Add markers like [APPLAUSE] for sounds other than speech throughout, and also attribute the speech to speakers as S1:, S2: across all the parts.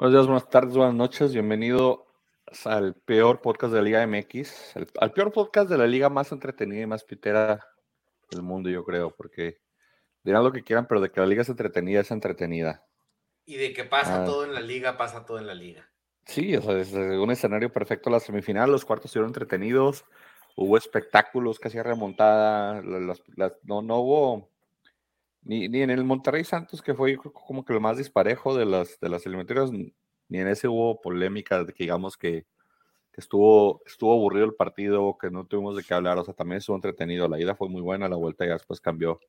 S1: Buenos días, buenas tardes, buenas noches. Bienvenido al peor podcast de la Liga MX, al, peor podcast de la liga más entretenida y más pitera del mundo, yo creo, porque dirán lo que quieran, pero de que la liga es entretenida, es entretenida.
S2: Y de que pasa ah. todo en la liga, pasa todo en la liga.
S1: Sí, o sea, es un escenario perfecto la semifinal, los cuartos estuvieron entretenidos, hubo espectáculos, casi remontada, no, no hubo ni, ni, en el Monterrey Santos, que fue como que lo más disparejo de las, de las eliminatorias, ni en ese hubo polémica de que digamos que, estuvo, estuvo aburrido el partido, que no tuvimos de qué hablar, o sea, también estuvo entretenido. La ida fue muy buena, la vuelta ya después cambió.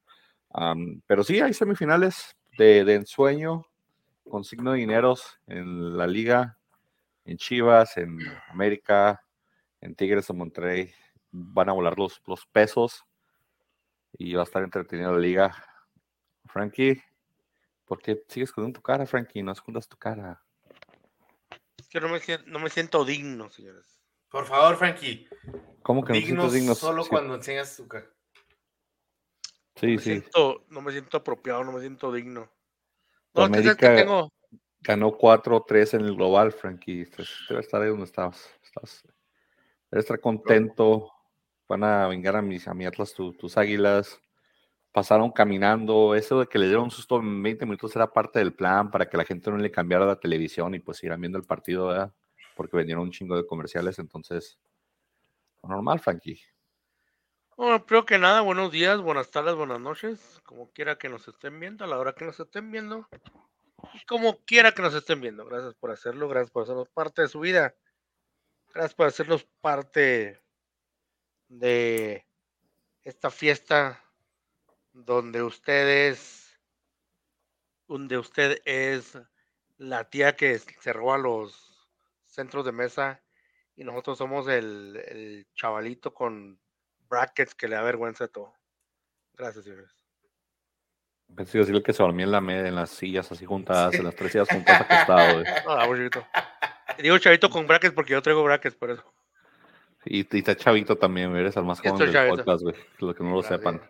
S1: pero sí, hay semifinales de, de, ensueño con signo de dineros en la liga, en Chivas, en América, en Tigres de Monterrey. Van a volar los, los pesos y va a estar entretenida la liga Frankie, ¿por qué sigues escondiendo tu cara, Frankie? No escondas tu cara.
S3: Es que no me, no me siento digno, señores.
S2: Por favor, Frankie.
S1: ¿Cómo que no me digno?
S2: Solo cuando enseñas tu cara.
S1: Sí,
S3: no
S1: sí.
S3: Siento, no me siento apropiado, no me siento digno.
S1: No, América tengo... ganó 4-3 en el global, Frankie. Debe estar ahí donde estabas. estás. Debe estar contento. Van a vengar a mis a mi Atlas tus águilas pasaron caminando, eso de que le dieron un susto en 20 minutos era parte del plan para que la gente no le cambiara la televisión y pues siguieran viendo el partido, ¿verdad? Porque vendieron un chingo de comerciales, entonces, normal, Frankie.
S3: Bueno, primero que nada, buenos días, buenas tardes, buenas noches, como quiera que nos estén viendo, a la hora que nos estén viendo, como quiera que nos estén viendo. Gracias por hacerlo, gracias por hacernos parte de su vida, gracias por hacernos parte de esta fiesta donde usted es, donde usted es la tía que se roba los centros de mesa y nosotros somos el, chavalito con brackets que le da vergüenza de todo. Gracias, señores.
S1: Pensé decirle que se dormía en la media, en las sillas así juntadas, en las tres sillas juntas acostado. [LAUGHS]
S3: Digo chavito con brackets porque yo traigo brackets, por eso.
S1: Y, está chavito también, eres el más joven del podcast, güey. Los que no lo sepan.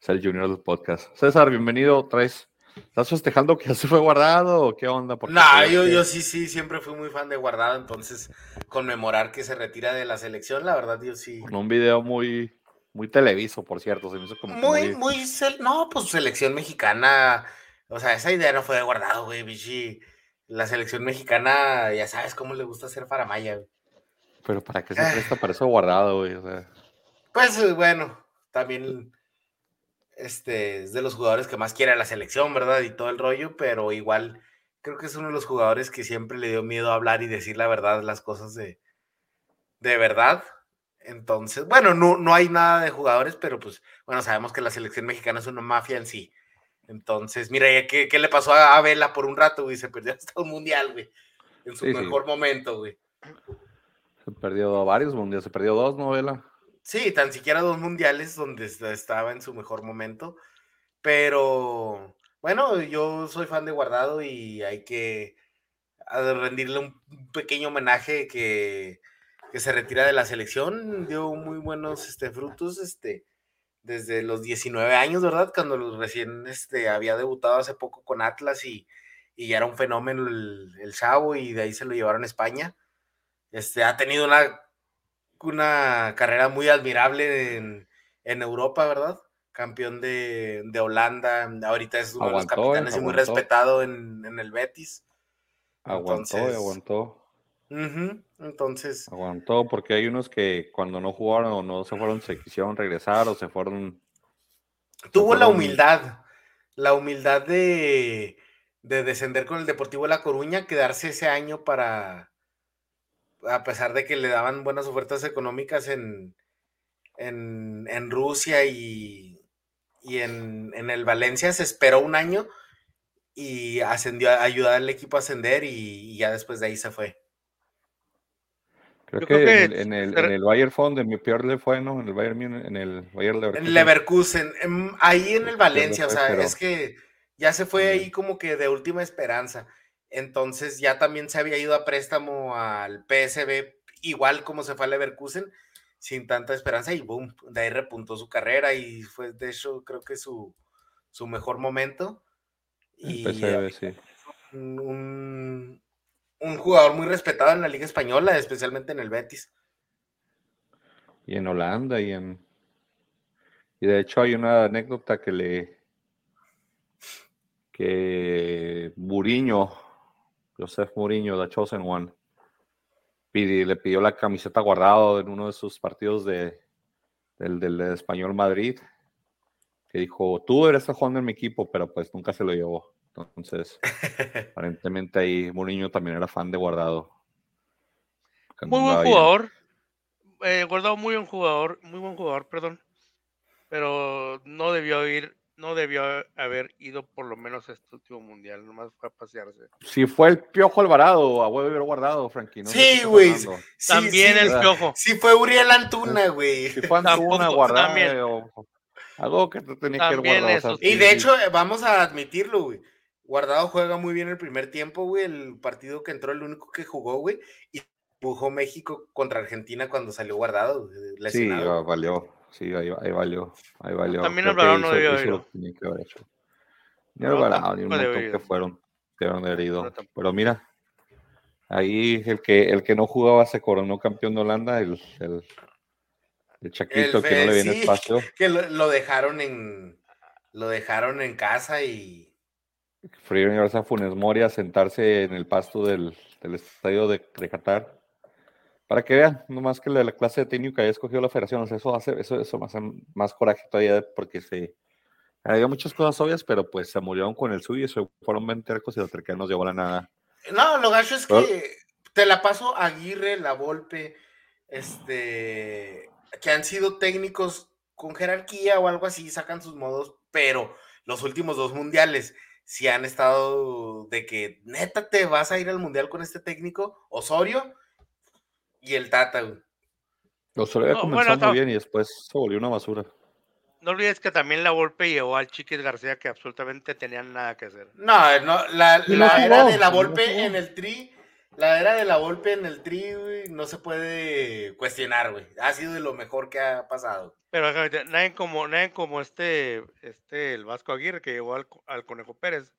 S1: Es el junior del podcast. César, bienvenido vez. ¿Estás festejando que ya se fue guardado o qué onda?
S2: No, yo, yo sí, sí, siempre fui muy fan de guardado, entonces conmemorar que se retira de la selección, la verdad, yo sí.
S1: Con un video muy, muy televiso, por cierto. Se me hizo como
S2: muy, muy, no, pues selección mexicana, o sea, esa idea no fue de guardado, güey, bichi. La selección mexicana, ya sabes cómo le gusta hacer faramaya, güey.
S1: Pero para qué se presta para eso guardado, güey, o sea.
S2: Pues bueno, también este, es de los jugadores que más quiere a la selección, ¿verdad? Y todo el rollo, pero igual creo que es uno de los jugadores que siempre le dio miedo a hablar y decir la verdad, las cosas de, de verdad. Entonces, bueno, no, no hay nada de jugadores, pero pues, bueno, sabemos que la selección mexicana es una mafia en sí. Entonces, mira, ¿qué, qué le pasó a, Vela por un rato, güey? Se perdió [LAUGHS] hasta un mundial, güey. En su mejor momento, güey.
S1: Se perdió varios mundiales, se perdió dos, ¿no, Vela?
S2: Sí, tan siquiera dos mundiales donde estaba en su mejor momento. Pero bueno, yo soy fan de Guardado y hay que rendirle un pequeño homenaje que, que se retira de la selección. Dio muy buenos este, frutos este, desde los 19 años, ¿verdad? Cuando recién este, había debutado hace poco con Atlas y, y ya era un fenómeno el, el chavo y de ahí se lo llevaron a España. Ha tenido una una carrera muy admirable en, Europa, ¿verdad? Campeón de, Holanda, ahorita es uno de los capitanes y muy respetado en, el Betis.
S1: Aguantó aguantó.
S2: entonces.
S1: Aguantó, porque hay unos que cuando no jugaron o no se fueron, se quisieron regresar o se fueron.
S2: Tuvo la humildad, la humildad de, de descender con el Deportivo de La Coruña, quedarse ese año para, a pesar de que le daban buenas ofertas económicas en, en, Rusia y, y en, el Valencia, se esperó un año y ascendió a ayudar al equipo a ascender y, ya después de ahí se fue.
S1: Creo, que, en, el, en el Bayern Fond, mi peor le fue, ¿no? En el Bayern en el Bayern
S2: Leverkusen. En Leverkusen, em, ahí en el Valencia, o sea, es que ya se fue ahí como que de última esperanza. Entonces ya también se había ido a préstamo al PSB, igual como se fue a Leverkusen, sin tanta esperanza y boom, de ahí repuntó su carrera y fue de hecho creo que su, su mejor momento.
S1: Y sí.
S2: un, un jugador muy respetado en la Liga Española, especialmente en el Betis.
S1: Y en Holanda y en... Y de hecho hay una anécdota que le... que Muriño, Joseph Muriño, The Chosen One, le pidió la camiseta guardado en uno de sus partidos de, del, del Español Madrid, que dijo, tú eres el jugando en mi equipo, pero pues nunca se lo llevó. Entonces, [LAUGHS] aparentemente ahí Mourinho también era fan de Guardado.
S3: Muy buen jugador. Eh, guardado muy buen jugador, muy buen jugador, perdón. Pero no debió ir, no debió haber ido por lo menos a este último mundial, nomás fue a pasearse.
S1: Si fue el Piojo Alvarado, a huevo hubiera guardado, Frankie.
S2: sí, güey.
S3: también el Piojo.
S2: Sí fue Uriel Antuna, güey.
S1: Si fue Antuna, guardado. Algo que tenía que guardar.
S2: y de hecho, eh, vamos a admitirlo, güey. Guardado juega muy bien el primer tiempo, güey. El partido que entró, el único que jugó, güey. Y empujó México contra Argentina cuando salió Guardado.
S1: Sí, valió. Sí, ahí, valió. Ahí valió.
S3: También Alvarado no debió haber
S1: Ni el Alvarado, ni un montón que fueron. Que han herido. Pero mira, ahí el que, el que no jugaba se coronó campeón de Holanda, el, el, el Chaquito que no le viene espacio. [LAUGHS]
S2: Que lo, dejaron en lo dejaron en casa y
S1: Frío llevarse a Funes Mori a sentarse en el pasto del, del estadio de, de, Qatar. Para que vean, nomás que la, la clase de técnico que haya escogido la federación, eso hace, eso, eso me hace más coraje todavía porque se había muchas cosas obvias, pero pues se murieron con el suyo y se fueron 20 arcos y los que no llegó la nada.
S2: No, lo gacho es que te la paso Aguirre, La Volpe, este, que han sido técnicos con jerarquía o algo así, sacan sus modos, pero los últimos dos mundiales si han estado de que neta te vas a ir al mundial con este técnico, Osorio y el Tata.
S1: Osorio no, comenzó muy bien y después se volvió una basura.
S3: No olvides que también la Volpe llevó al Chiquis García que absolutamente tenían nada que hacer.
S2: No, no la, era de la Volpe en el tri la era de la golpe en el tri, güey, no se puede cuestionar, güey. Ha sido de lo mejor que ha pasado.
S3: Pero nadie como, nadie como este, este, el Vasco Aguirre que llevó al, Conejo Pérez.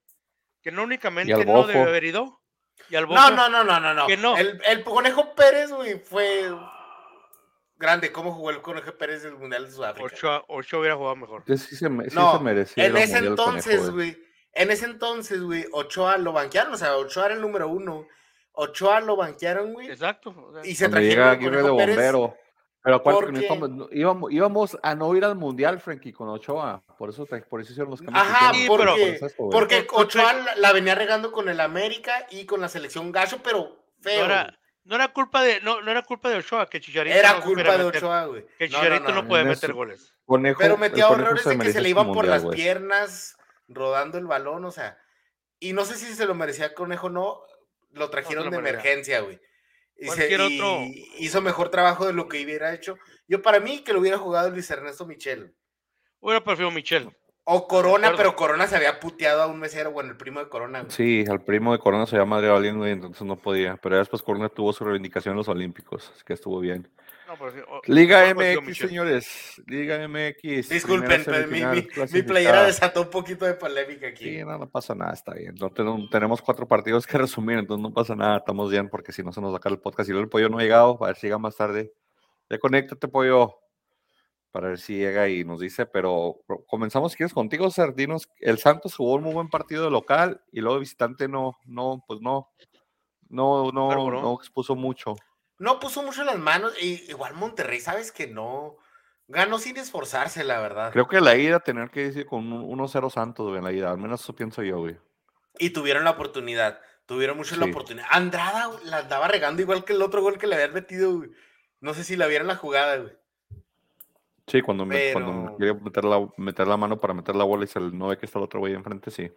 S3: Que no únicamente no debe haber ido.
S2: Y al no, no, no, no, no, no. El, el, Conejo Pérez, güey, fue grande. ¿Cómo jugó el Conejo Pérez del Mundial de Sudáfrica?
S3: Ocho, ocho hubiera jugado mejor.
S1: Sí, se, no, merecía
S2: en ese entonces, güey. En ese entonces, güey, Ochoa lo banquearon, o sea, Ochoa era el número uno Ochoa lo banquearon, güey.
S3: Exacto.
S2: y se trajeron
S1: Aguirre de bombero. Pero acuérdate que no íbamos, íbamos, a no ir al mundial, Frankie, con Ochoa. Por eso, por eso hicieron los cambios.
S2: Ajá, porque, porque Ochoa la venía regando con el América y con la selección Gacho, pero feo.
S3: No era, culpa de, no, no era culpa de Ochoa, que Chicharito.
S2: Era no culpa de Ochoa, güey.
S3: Que Chicharito no, puede meter goles.
S2: pero metía errores de que se le iban por las piernas, rodando el balón, o sea. Y no sé si se lo merecía Conejo o no lo trajeron de emergencia, güey. Y, otro. hizo mejor trabajo de lo que hubiera hecho. Yo, para mí, que lo hubiera jugado Luis Ernesto Michel.
S3: Hubiera preferido Michel.
S2: O Corona, pero Corona se había puteado a un mesero, bueno, el primo de Corona.
S1: Sí, al primo de Corona se llama Madre güey, entonces no podía. Pero después Corona tuvo su reivindicación en los Olímpicos, así que estuvo bien. Liga MX, señores. Liga MX.
S2: Disculpen, mi, mi, playera desató un poquito de polémica aquí.
S1: Sí, no, no pasa nada, está bien. No, tenemos cuatro partidos que [LAUGHS] resumir, entonces no pasa nada, estamos bien, porque si no se nos saca el podcast. Y el pollo no ha llegado, a ver si llega más tarde. Ya conéctate, pollo, para ver si llega y nos dice. Pero comenzamos, si quieres, contigo, Sardinos. El Santos jugó un muy buen partido de local y luego de visitante no, no, pues no, no, no, no expuso mucho
S2: no puso mucho las manos. Y igual Monterrey, sabes que no. Ganó sin esforzarse, la verdad.
S1: Creo que la ida tener que decir con 1-0 Santos, en la ida. Al menos eso pienso yo, güey.
S2: Y tuvieron la oportunidad. Tuvieron mucho la oportunidad. Andrada la andaba regando igual que el otro gol que le habían metido, güey. No sé si la vieron la jugada, güey.
S1: Sí, cuando, me, cuando quería meter la, meter la mano para meter la bola y se no ve que está el otro güey enfrente, sí.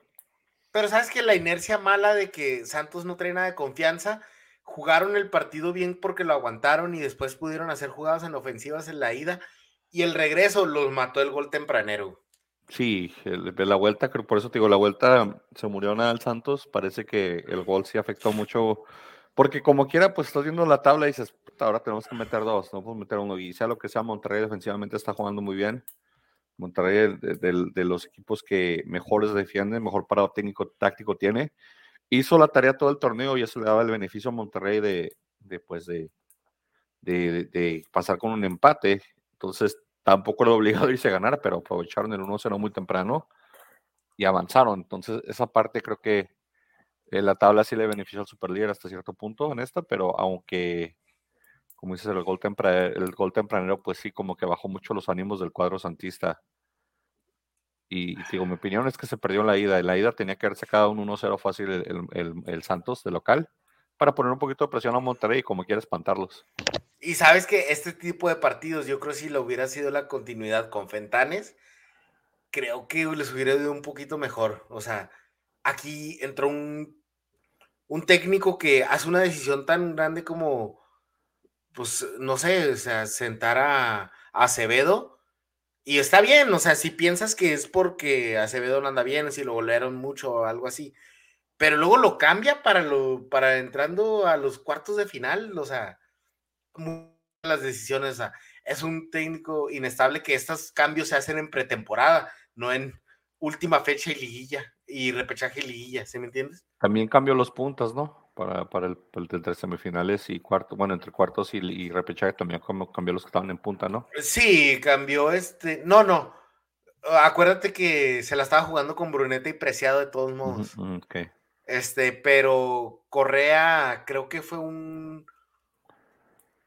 S2: Pero sabes que la inercia mala de que Santos no trae nada de confianza jugaron el partido bien porque lo aguantaron y después pudieron hacer jugadas en ofensivas en la ida y el regreso los mató el gol tempranero.
S1: Sí, la vuelta, por eso te digo, la vuelta se murió nada al Santos, parece que el gol sí afectó mucho, porque como quiera, pues estás viendo la tabla y dices, ahora tenemos que meter dos, no podemos meter uno, y sea lo que sea, Monterrey defensivamente está jugando muy bien, Monterrey de, de los equipos que mejores defienden, mejor parado técnico táctico tiene, hizo la tarea todo el torneo y eso le daba el beneficio a Monterrey de, de pues de, pasar con un empate. Entonces tampoco era obligado a irse a ganar, pero aprovecharon el 1-0 muy temprano y avanzaron. Entonces esa parte creo que eh, la tabla sí le benefició al superlíder hasta cierto punto en esta, pero aunque, como dices, el gol, el gol tempranero, pues sí, como que bajó mucho los ánimos del cuadro santista. Y, digo, mi opinión es que se perdió la ida. En la ida tenía que haber sacado un 1-0 fácil el, Santos de local para poner un poquito de presión a Monterrey y como quiera espantarlos.
S2: Y sabes que este tipo de partidos, yo creo que si lo hubiera sido la continuidad con Fentanes, creo que les hubiera ido un poquito mejor. O sea, aquí entró un un técnico que hace una decisión tan grande como, pues, no sé, o sea, sentar a, Acevedo. Y está bien, o sea, si piensas que es porque Acevedo no anda bien, si lo golearon mucho o algo así, pero luego lo cambia para, lo, para entrando a los cuartos de final, o sea, las decisiones, es un técnico inestable que estos cambios se hacen en pretemporada, no en última fecha y liguilla y repechaje y liguilla, ¿se me entiendes?
S1: También cambió los puntos, ¿no? Para, para el, entre semifinales y cuartos, bueno, entre cuartos y, repechaje también cambió los que estaban en punta, ¿no?
S2: Sí, cambió este, no, no, acuérdate que se la estaba jugando con Bruneta y Preciado de todos modos. Este, pero Correa creo que fue un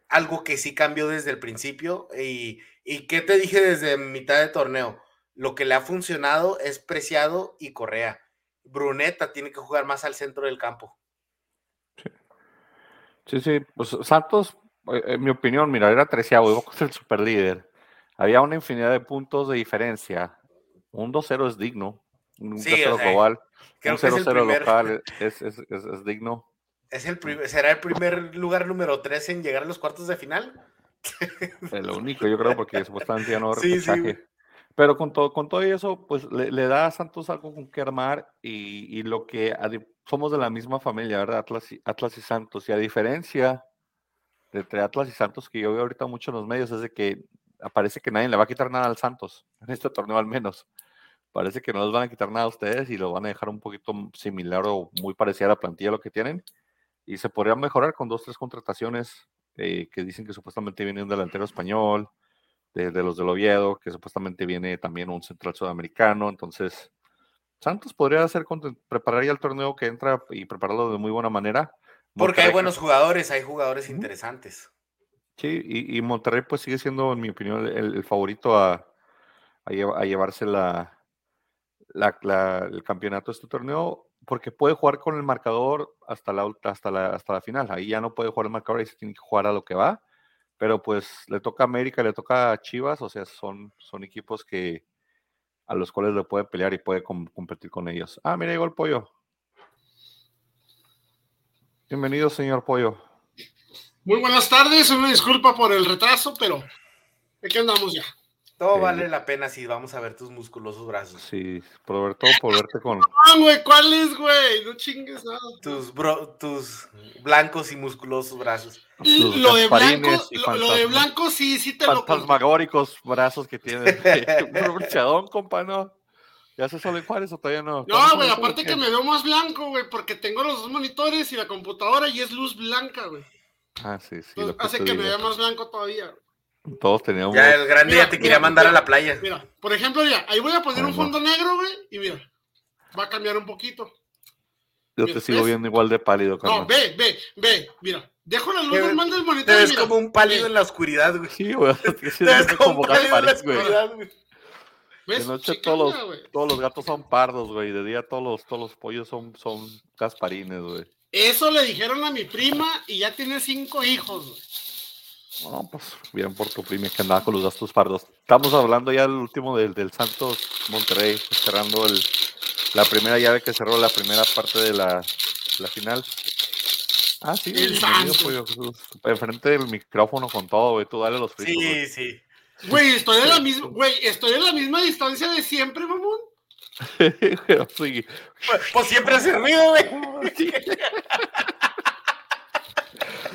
S2: algo que sí cambió desde el principio y, y ¿qué te dije desde mitad de torneo? lo que le ha funcionado es Preciado y Correa. Bruneta tiene que jugar más al centro del campo.
S1: Sí, sí, pues Santos, eh, en mi opinión, mira, era treceavo, iba a ser el super líder. Había una infinidad de puntos de diferencia. Un 2-0 es digno. Un 2-0 global. Un 0-0 local es, es, es, digno.
S2: Es el ¿Será el primer lugar número 3 en llegar a los cuartos de final?
S1: Es lo único, yo creo, porque supuestamente ya no sí, sí, pero con todo, con todo eso, pues le, da a Santos algo con que armar y, lo que somos de la misma familia, ¿verdad? Atlas y, Atlas y Santos. Y a diferencia de entre Atlas y Santos, que yo veo ahorita mucho en los medios, es de que parece que nadie le va a quitar nada al Santos, [LAUGHS] en este torneo al menos. Parece que no les van a quitar nada a ustedes y lo van a dejar un poquito similar o muy parecida a la plantilla lo que tienen. Y se podría mejorar con dos, tres contrataciones eh, que dicen que supuestamente viene un delantero español, de, los del Oviedo, que supuestamente viene también un central sudamericano. Entonces, Santos podría hacer preparar ya el torneo que entra y prepararlo de muy buena manera.
S2: Porque hay buenos jugadores, hay jugadores interesantes.
S1: Sí, y, Monterrey pues sigue siendo, en mi opinión, el, favorito a, a, llevarse la, el campeonato de este torneo, porque puede jugar con el marcador hasta la, hasta la, hasta la final. Ahí ya no puede jugar el marcador, ahí se tiene que jugar a lo que va pero pues le toca a América, le toca a Chivas, o sea, son, son equipos que a los cuales le puede pelear y puede competir con ellos. Ah, mira, llegó el pollo. Bienvenido, señor pollo.
S4: Muy buenas tardes, una disculpa por el retraso, pero aquí andamos ya.
S2: Todo vale la pena si vamos a ver tus musculosos brazos.
S1: Sí, por todo por verte con. [LAUGHS]
S4: Ah, güey, ¿cuáles, güey? No chingues nada.
S2: Tus, bro, tus blancos y musculosos brazos.
S4: lo de blanco, lo, de blanco sí, sí te
S1: lo Fantasmagóricos brazos que tiene. [LAUGHS] [LAUGHS] Un compa, ¿no? ¿Ya se sale Juárez o todavía no?
S4: No, güey, aparte que me veo más blanco, güey, porque tengo los dos monitores y la computadora y es luz blanca, güey.
S1: Ah, sí, sí.
S4: hace que me vea más blanco todavía.
S1: Todos teníamos.
S2: Ya el grande ya te quería mandar a la playa.
S4: Mira, por ejemplo, mira, ahí voy a poner un fondo negro, güey, y mira, va a cambiar un poquito.
S1: Yo te sigo viendo igual de pálido,
S4: Carlos. No, ve, ve, ve, mira. Dejo la luz normal del monitor.
S2: Te ves como un pálido en la oscuridad, güey.
S1: Sí, güey. [LAUGHS] Te ves como, un pálido en la oscuridad, güey. De noche todos, los, todos los gatos son pardos, güey. De día todos los, todos los pollos son, son casparines, güey.
S4: Eso le dijeron a mi prima y ya tiene cinco hijos, güey.
S1: No, pues bien por tu prima que andaba con los gastos pardos. Estamos hablando ya del último del, del Santos Monterrey, cerrando el, la primera llave que cerró la primera parte de la, la final. Ah, sí, el enfrente del micrófono con todo, güey. Tú dale los
S2: fritos. Sí, sí.
S4: Güey, estoy en la misma, güey, estoy en la misma distancia de siempre, mamón. [LAUGHS]
S2: sí. Pues, pues, siempre hace ruido, güey.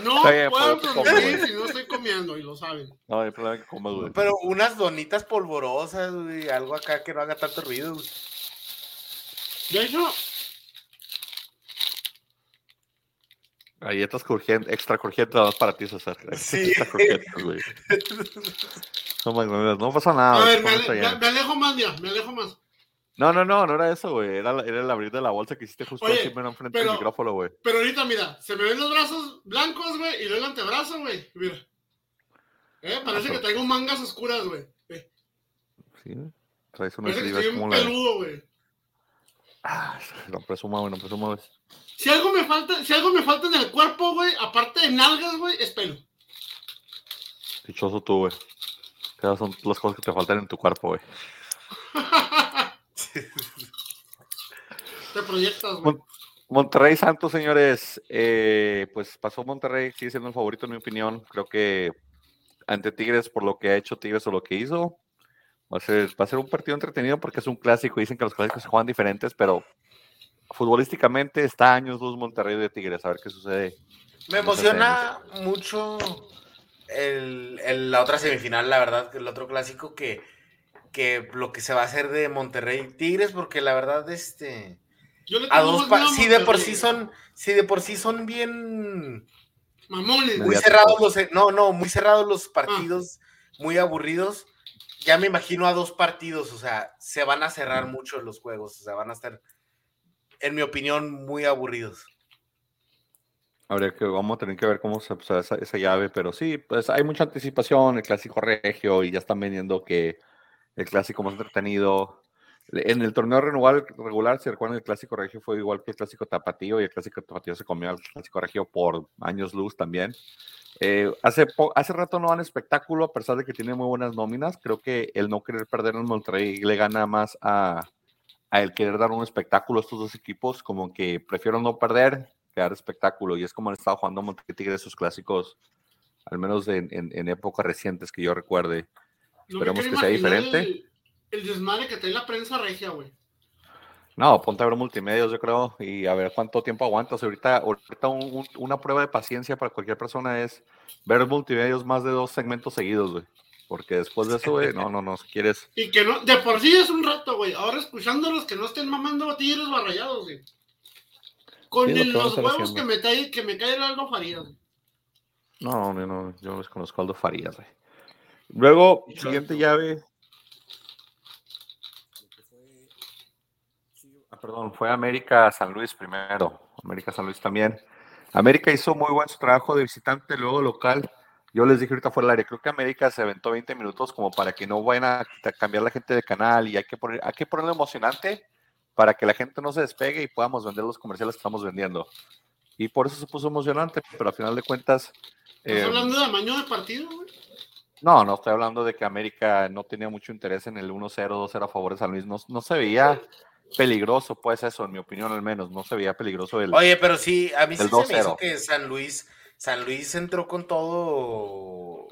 S4: No puedo comer si no estoy comiendo y lo saben.
S1: No, hay problema que comas, güey.
S2: Pero unas donitas polvorosas, güey, algo acá que no haga tanto ruido, güey.
S4: De hecho,
S1: Galletas crujientes, extra crujientes, nada más para ti, César.
S2: Sí.
S1: Extra crujientes, güey. [LAUGHS] No, pasa nada.
S4: A ver, me, ale- me- me alejo más, mira, me alejo más.
S1: No, no, no, no era eso, güey. Era, era el abrir de la bolsa que hiciste justo
S4: Oye,
S1: aquí mero enfrente
S4: pero-
S1: del micrófono, güey.
S4: Pero ahorita, mira, se me ven los brazos blancos, güey, y luego el antebrazo, güey. Mira. Eh, parece que traigo mangas oscuras, güey. Eh,
S1: Sí, traes una
S4: parece que estoy un peludo, güey.
S1: Ah, [LAUGHS] no presuma, güey, no presuma, güey.
S4: Si algo me falta, si algo me falta en el cuerpo, güey, aparte de nalgas, güey, es pelo.
S1: Dichoso tú, güey. Esas son las cosas que te faltan en tu cuerpo, güey. [LAUGHS]
S4: Te proyectas, güey.
S1: Mon- Monterrey Santos, señores. eh, pues pasó Monterrey, sigue siendo el favorito en mi opinión. Creo que ante Tigres, por lo que ha hecho Tigres o lo que hizo, va a ser, va a ser un partido entretenido porque es un clásico. Dicen que los clásicos se juegan diferentes, pero futbolísticamente está años luz Monterrey de Tigres. A ver qué sucede.
S2: Me
S1: No sé,
S2: emociona mucho el, el- la otra semifinal, la verdad, que el otro clásico que, que lo que se va a hacer de Monterrey Tigres, porque la verdad, este,
S4: Yo le
S2: a
S4: tengo
S2: dos, sí de por sí son, sí de por sí son bien,
S4: Mamones,
S2: muy cerrados los, e, no, no, muy cerrados los partidos, muy aburridos. Ya me imagino a dos partidos, o sea, se van a cerrar mucho los juegos, o sea, van a estar, en mi opinión, muy aburridos.
S1: Habría que, vamos a tener que ver cómo se pues, esa, esa llave, pero sí, pues hay mucha anticipación, el clásico regio, y ya están vendiendo que el clásico más entretenido. En el torneo regular, regular, si recuerdan, el clásico regio fue igual que el clásico tapatío, y el clásico tapatío se comió al clásico regio por años luz también. Eh, hace, hace rato no dan espectáculo, a pesar de que tiene muy buenas nóminas. Creo que el no querer perder en Monterrey le gana más a, a el querer dar un espectáculo a estos dos equipos, como que prefiero no perder que dar espectáculo, y es como han estado jugando Monterrey Tigres sus clásicos, al menos en, en- en épocas recientes que yo recuerde. Esperemos que sea diferente.
S4: El, el desmadre que trae la prensa regia, güey.
S1: No, ponte a ver multimedios, yo creo, y a ver cuánto tiempo aguantas. Ahorita, ahorita un- un- una prueba de paciencia para cualquier persona es ver multimedios más de dos segmentos seguidos, güey. Porque después de eso, güey, no, no, no, si quieres.
S4: Y que no, de por sí es un rato, güey. Ahora escuchándolos que no estén mamando tigres barrayados, güey. Con
S1: Sí,
S4: el- los huevos que me, cae, que me cae el Aldo Farías, güey.
S1: No, no, no, yo no desconozco a Aldo Farías, güey. Luego, siguiente llave. Perdón, fue América San Luis primero. América San Luis también. América hizo muy buen su trabajo de visitante, luego local. Yo les dije ahorita fuera del área, creo que América se aventó 20 minutos como para que no vayan a cambiar la gente de canal y hay que, poner, hay que ponerlo emocionante para que la gente no se despegue y podamos vender los comerciales que estamos vendiendo. Y por eso se puso emocionante, pero al final de cuentas...
S4: ¿Estás
S1: eh,
S4: hablando de amaño de partido, güey?
S1: no, no estoy hablando de que América no tenía mucho interés en el 1-0, 2-0 a favor de San Luis. No, no se veía peligroso, pues eso, en mi opinión al menos. No se veía peligroso el...
S2: Oye, pero sí, a mí sí se me hizo
S1: 2-0.
S2: que San Luis, San Luis entró con todo,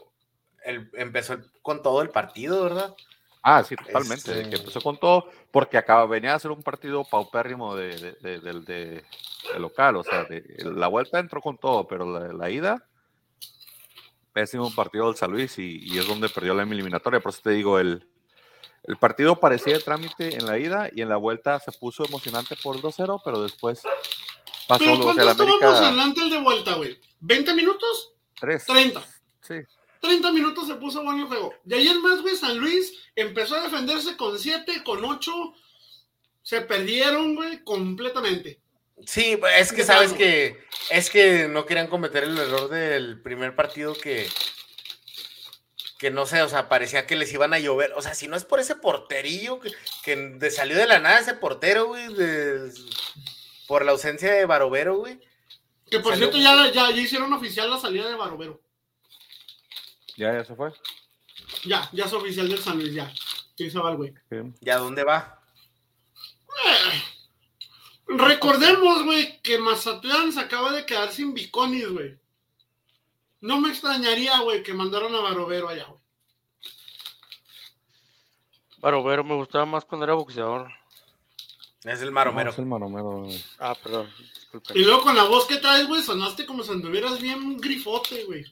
S2: el, empezó con todo el partido, ¿verdad?
S1: Ah, sí, totalmente. de que
S2: Este-
S1: empezó con todo, porque acaba, venía a ser un partido paupérrimo de, de, de- del- de- de local. O sea, de- la vuelta entró con todo, pero la, la ida, pésimo partido del San Luis y, y es donde perdió la eliminatoria. Por eso te digo, el, el partido parecía de trámite en la ida y en la vuelta se puso emocionante por el 2-0, pero después pasó
S4: ¿Pero
S1: lo
S4: cuánto
S1: que la
S4: estuvo
S1: América
S4: emocionante el de vuelta, güey? ¿20 minutos?
S1: 3.
S4: 30.
S1: Sí.
S4: 30 minutos se puso bueno el juego. De ahí en más, güey, San Luis empezó a defenderse con 7, con 8. Se perdieron, güey, completamente.
S2: Sí, es que sabes que es que no querían cometer el error del primer partido que que no sé, o sea, parecía que les iban a llover. O sea, si no es por ese porterillo que, que de- salió de la nada ese portero, güey, de- por la ausencia de Barovero, güey.
S4: Que por
S2: Salió-
S4: cierto, ya, ya, ya hicieron oficial la salida de Barovero.
S1: Ya, ya se fue.
S4: Ya, ya es oficial del San Luis, ya. Sí, se va el güey.
S2: ¿Y a dónde va?
S4: Recordemos, güey, que Mazatlán se acaba de quedar sin Biconis, güey. No me extrañaría, güey, que mandaron a Barovero allá, güey.
S3: Barovero me gustaba más cuando era boxeador.
S2: Es el
S1: No,
S2: maromero.
S1: es el maromero. güey.
S3: Ah, perdón. disculpe.
S4: Y luego con la voz que traes, güey, sonaste como si anduvieras bien grifote, güey.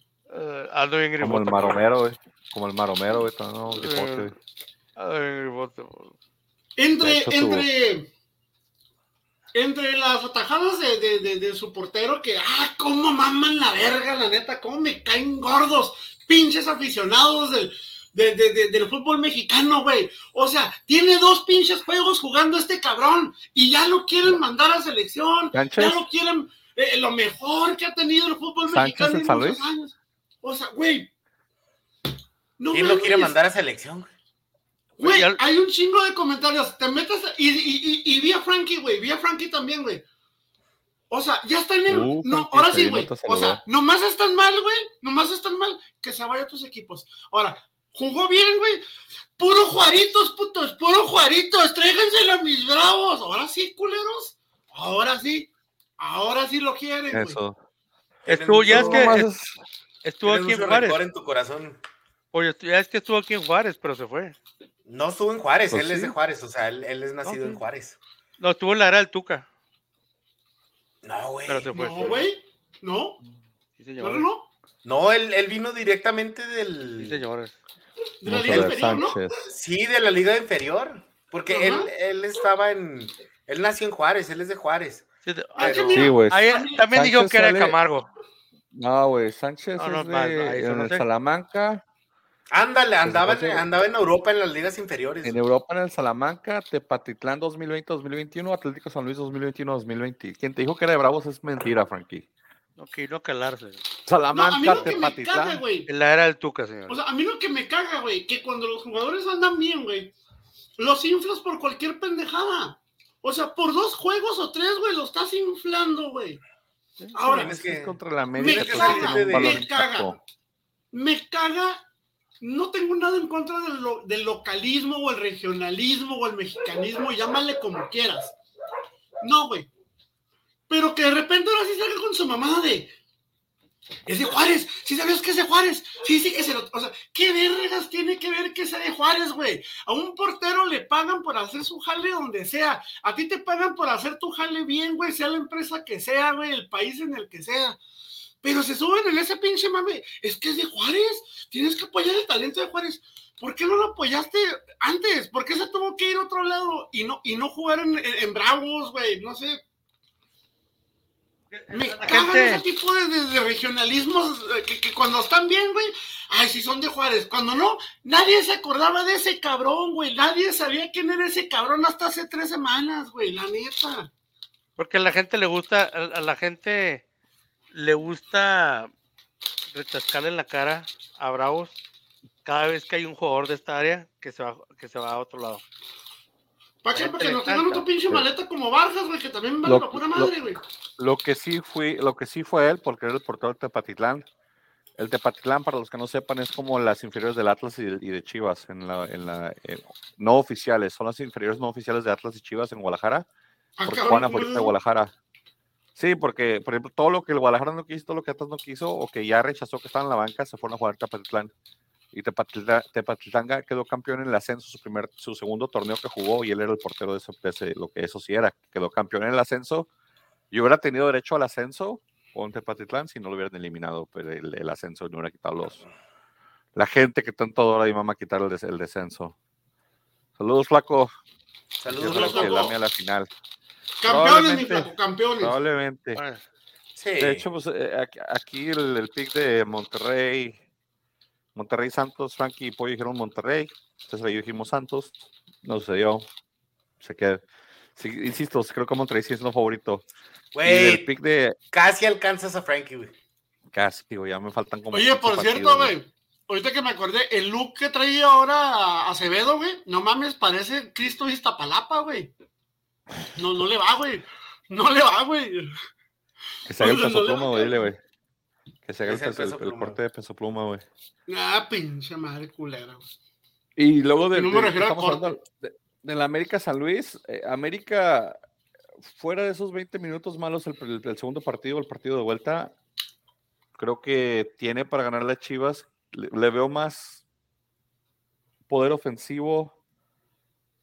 S3: Ando bien
S1: Como el
S3: grifote.
S1: maromero, güey. Como el maromero, güey. No, grifote,
S3: Eh,
S1: güey.
S3: Ando bien grifote.
S4: Entre,
S1: hecho, su-
S4: entre, entre las atajadas de, de, de, de su portero, que, ah, cómo maman la verga, la neta, cómo me caen gordos, pinches aficionados del, de, de, de- del fútbol mexicano, güey. O sea, tiene dos pinches juegos jugando este cabrón y ya lo quieren mandar a selección,
S1: Sánchez.
S4: ya lo quieren, eh, lo mejor que ha tenido el fútbol mexicano
S1: en
S4: muchos años. O sea, güey. No
S2: ¿Quién lo quiere mandar a selección? Güey?
S4: Hay un chingo de comentarios. Te metes y, y, y, y vi a Frankie, güey. Vi a Frankie también, güey. O sea, ya está en el.
S1: Uh,
S4: no, ahora sí, güey. O sea, nomás están mal, güey. Nomás están mal. Que se vaya a tus equipos. Ahora, jugó bien, güey. Puro Juaritos, putos. Puro Juaritos. Tráiganselo a mis bravos. Ahora sí, culeros. Ahora sí. Ahora sí lo quieren, güey.
S1: Eso.
S3: Estuvo, ya es que es- estuvo aquí en Juárez.
S2: en tu corazón.
S3: Oye, ya es que estuvo aquí en Juárez, pero se fue.
S2: No estuvo en Juárez,
S1: Pues
S2: él es
S1: sí.
S2: de Juárez, o sea, él, él es nacido
S3: Ok.
S2: en Juárez.
S3: No, estuvo en la era del Tuca.
S2: No, güey.
S3: Fue.
S4: No, güey. No.
S3: Sí,
S4: No, no,
S3: señores.
S4: no.
S2: No, él, él vino directamente
S3: Sí,
S2: del.
S3: señores.
S4: De la Liga Inferior, ¿no?
S1: Sánchez.
S2: Sí, de la liga inferior. Porque él, él estaba en. Él nació en Juárez, él es de Juárez.
S3: Sí,
S4: Ah,
S2: Pero-
S1: Sí, güey.
S4: Sánchez
S3: también dijo que era de
S1: sale-
S3: Camargo.
S1: No, güey. Sánchez
S3: No, no,
S1: es de, en
S3: no
S1: el
S3: sé.
S1: Salamanca.
S2: Ándale, andaba, en-
S1: Pues,
S2: andaba en Europa en las ligas inferiores.
S1: En Europa, en el Salamanca, Tepatitlán 2020-2021, Atlético San Luis 2021-2020. Quien te dijo que era de Bravos es mentira, Frankie.
S3: No, que no calarse.
S4: No, a mí
S1: Salamanca,
S4: lo que me caga,
S1: Tepatitlán.
S4: güey.
S3: En la era del Tuca, señor.
S4: O sea, a mí lo que me caga, güey, que cuando los jugadores andan bien, güey, los inflas por cualquier pendejada. O sea, por dos juegos o tres, güey, lo estás inflando, güey. Ahora,
S1: Es que es
S2: que-
S1: contra la
S4: me
S1: América.
S2: que
S1: pues, un valor
S4: me caga. me caga. No tengo nada en contra del, lo- del localismo o el regionalismo o el mexicanismo, llámale como quieras. No, güey. Pero que de repente ahora sí salga con su mamada de. Es de Juárez, sí sabes que es de Juárez, sí, sí que se lo. O sea, ¿qué vergas tiene que ver que sea de Juárez, güey? A un portero le pagan por hacer su jale donde sea. A ti te pagan por hacer tu jale bien, güey, sea la empresa que sea, güey, el país en el que sea. Pero se suben en ese pinche mame. Es que es de Juárez. Tienes que apoyar el talento de Juárez. ¿Por qué no lo apoyaste antes? ¿Por qué se tuvo que ir a otro lado y no, y no jugar en, en- en Bravos, güey? No sé. Me cagan
S3: gente-
S4: ese tipo de, de- de regionalismos eh, que, que cuando están bien, güey, ay, sí son de Juárez. Cuando no, nadie se acordaba de ese cabrón, güey. Nadie sabía quién era ese cabrón hasta hace tres semanas, güey, la neta.
S3: Porque a la gente le gusta, a a la gente le gusta retascarle en la cara a Bravos cada vez que hay un jugador de esta área que se va, que se va a otro lado.
S4: ¿Para qué?
S3: gente
S4: Para que nos tengan otro pinche maleta como Vargas, güey, que también vale
S1: Lo-
S4: la pura madre, güey.
S1: Lo que sí fui, lo que sí fue él, porque era el portero del Tepatitlán. El Tepatitlán, para los que no sepan, es como las inferiores del Atlas y de, y de Chivas, en la, en la en- no oficiales, son las inferiores no oficiales de Atlas y Chivas en Guadalajara,
S4: Ah,
S1: porque
S4: cabrón,
S1: juegan
S4: ¿cómo
S1: afuera
S4: es
S1: de? Guadalajara. Sí, porque, por ejemplo, todo lo que el Guadalajara no quiso, todo lo que Atlas no quiso, o que ya rechazó que estaban en la banca, se fueron a jugar a Tepatitlán. Y Tepatitlán, quedó campeón en el ascenso, su primer, su segundo torneo que jugó, y él era el portero de, ese, de ese- lo que eso sí era, quedó campeón en el ascenso. Y hubiera tenido derecho al ascenso con Tepatitlán si no lo hubieran eliminado, pero el, el ascenso no hubiera quitado los. La gente que tanto adora y mama quitar el, des- el descenso. Saludos, flaco.
S2: Saludos,
S1: Yo
S4: Flaco.
S1: que el AME a la final.
S4: Campeones, mi flaco, campeones.
S1: Probablemente.
S3: Bueno,
S2: Sí.
S1: De hecho, pues, eh, aquí, aquí el, el pick de Monterrey, Monterrey Santos, Frankie y Pollo dijeron Monterrey, entonces ahí dijimos Santos, no sucedió, se queda. Sí, insisto, creo que Monterrey sí es lo favorito.
S2: Güey,
S1: pick de
S2: casi alcanzas a Frankie, güey.
S1: casi, digo, ya me faltan como.
S4: Oye,
S1: 15
S4: por cierto, güey, ahorita que me acordé, el look que traía ahora Acevedo, güey, no mames, parece Cristo Iztapalapa, güey. No, no le va, güey. No le va, güey.
S1: Que se haga el
S4: no
S1: peso pluma, güey, dile, güey. Que se haga el,
S2: el
S1: peso- el-
S2: peso
S1: el
S2: pluma.
S1: corte de peso pluma, güey.
S4: Ah, pinche madre culera. güey.
S1: Y luego de,
S4: Y no me
S1: de-
S4: refiero al
S1: estamos hablando de, de la América San Luis, eh, América, fuera de esos 20 minutos malos, el, el- el segundo partido, el partido de vuelta, creo que tiene para ganar las Chivas. Le, le veo más poder ofensivo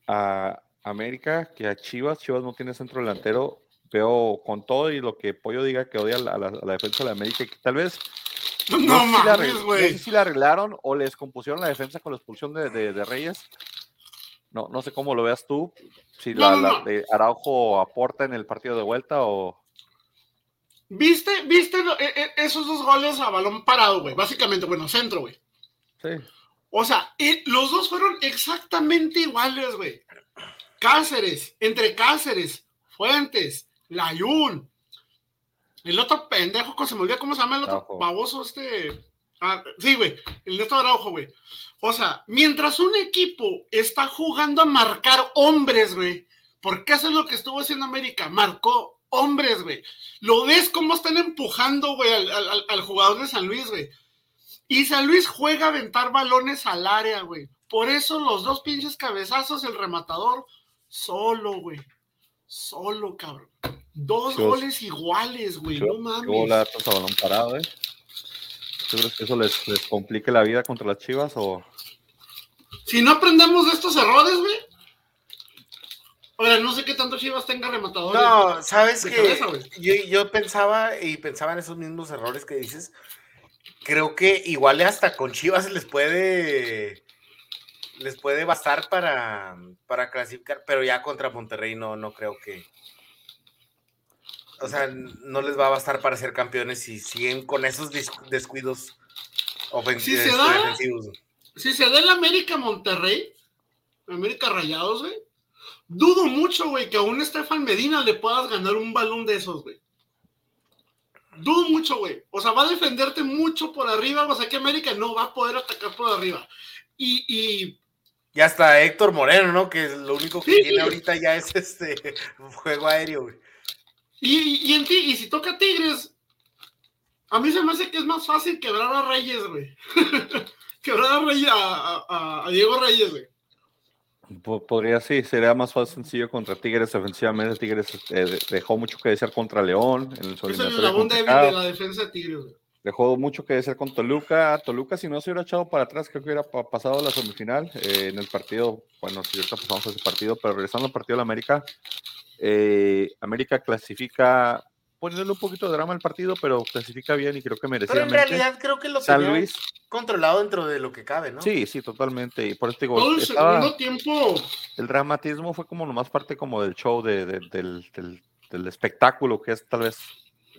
S1: a América que a Chivas. Chivas no tiene centro delantero. Veo con todo y lo que Pollo diga que odia a la, a la- a la defensa de la América, que tal vez
S4: No,
S1: no, sé si la
S4: mames,
S1: no sé si la arreglaron o les compusieron la defensa con la expulsión de, de- de Reyes. No, no sé cómo lo veas tú. Si
S4: No,
S1: la, de Araujo aporta en el partido de vuelta o.
S4: ¿Viste, viste e- e- esos dos goles a balón parado, güey? Básicamente, bueno, centro, güey.
S1: Sí.
S4: O sea, eh, los dos fueron exactamente iguales, güey. Cáceres, entre Cáceres, Fuentes, Layún. El otro pendejo, que se me olvidó cómo se llama el otro baboso, este. Ah, sí, güey, el de Araujo, güey. O sea, mientras un equipo está jugando a marcar hombres, güey, porque eso es lo que estuvo haciendo América, marcó hombres, güey. Lo ves cómo están empujando, güey, al, al- al jugador de San Luis, güey. Y San Luis juega a aventar balones al área, güey. Por eso los dos pinches cabezazos, el rematador, solo, güey. Solo, cabrón. Dos goles iguales, güey. No mames.
S1: golazos a balón parado, ¿eh? ¿Tú crees que eso les, les complique la vida contra las chivas o.?
S4: Si no aprendemos de estos errores, güey. Ahora, no sé qué tanto Chivas tenga rematadores.
S2: No, sabes que
S4: cabeza,
S2: yo, yo pensaba y pensaba en esos mismos errores que dices. Creo que igual hasta con Chivas les puede les puede bastar para, para clasificar, pero ya contra Monterrey no, no creo que. O sea, no les va a bastar para ser campeones si siguen con esos descuidos ofen-
S4: Si se
S2: este,
S4: da-
S2: defensivos.
S4: Si se da el América Monterrey, América Rayados, güey. Dudo mucho, güey, que a un Estefan Medina le puedas ganar un balón de esos, güey. Dudo mucho, güey. O sea, va a defenderte mucho por arriba. O sea, que América no va a poder atacar por arriba. Y, y
S2: Y hasta Héctor Moreno, ¿no? Que lo único que
S4: Sí.
S2: tiene ahorita ya es este [LAUGHS] juego aéreo, güey.
S4: Y, y en ti, y si toca Tigres, a mí se me hace que es más fácil quebrar a Reyes, güey. [LAUGHS] quebrar a, Reyes, a, a- a Diego Reyes, güey.
S1: Po- Podría sí, sería más fácil sencillo contra Tigres. Ofensivamente, Tigres eh, de- dejó mucho que desear contra León. En el
S4: Es el eslabón débil de la defensa de Tigres, güey.
S1: Dejó mucho que desear con Toluca. Toluca, si no se hubiera echado para atrás, creo que hubiera pa- pasado a la semifinal. eh, en el partido, bueno, si ahorita pasamos a ese partido, pero regresando al partido de la América, eh, América clasifica, poniéndole un poquito de drama al partido, pero clasifica bien y creo que
S2: Pero en realidad creo que lo
S1: San
S2: tenía
S1: Luis,
S2: controlado dentro de lo que cabe, ¿no?
S1: sí, sí, totalmente. Y por eso te digo,
S4: Todo el
S1: estaba-
S4: segundo tiempo,
S1: el dramatismo fue como nomás parte como del show, de, de- del, del- del espectáculo que es tal vez